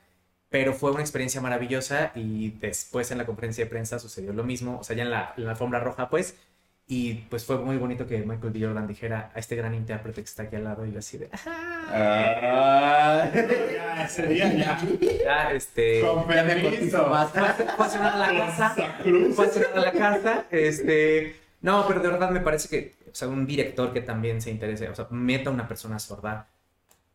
B: Pero fue una experiencia maravillosa y después en la conferencia de prensa sucedió lo mismo, o sea, ya en la, en la alfombra roja, pues. Y pues fue muy bonito que Michael B. Jordan dijera a este gran intérprete que está aquí al lado y yo así de,
C: Ah,
A: ya, ese día ya.
B: ya, este...
A: Con
C: ya me cotizo.
B: Fue a- la casa. Fue a la casa. Este. No, pero de verdad me parece que, o sea, un director que también se interese, o sea, meta a una persona sorda.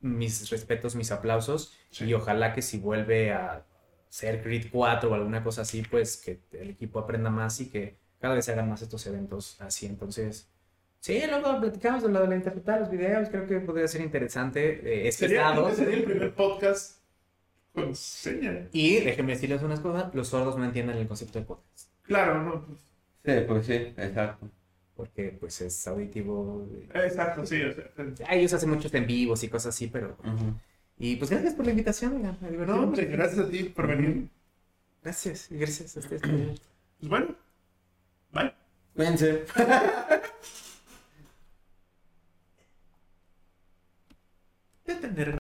B: Mis respetos, mis aplausos.
A: Sí.
B: Y ojalá que si vuelve a ser Creed 4 o alguna cosa así, pues que el equipo aprenda más y que cada vez se hagan más estos eventos así. Entonces, sí, luego platicamos de lo de la interpretar los videos. Creo que podría ser interesante. eh, es
A: Sería,
B: pesado.
A: sería el primer podcast con seña.
B: Y déjenme decirles unas cosas: los sordos no entienden el concepto de podcast.
A: Claro, no. pues,
C: Sí, pues sí, exacto.
B: porque pues es auditivo.
A: Exacto, sí. O sea,
B: Ah, Ellos hacen muchos en vivos y cosas así, pero...
C: Ujú.
B: Y pues gracias por la invitación, oigan,
A: no, hombre, gracias a ti por venir.
B: Gracias, gracias a ustedes.
A: Pues bueno. Bye.
C: Cuídense.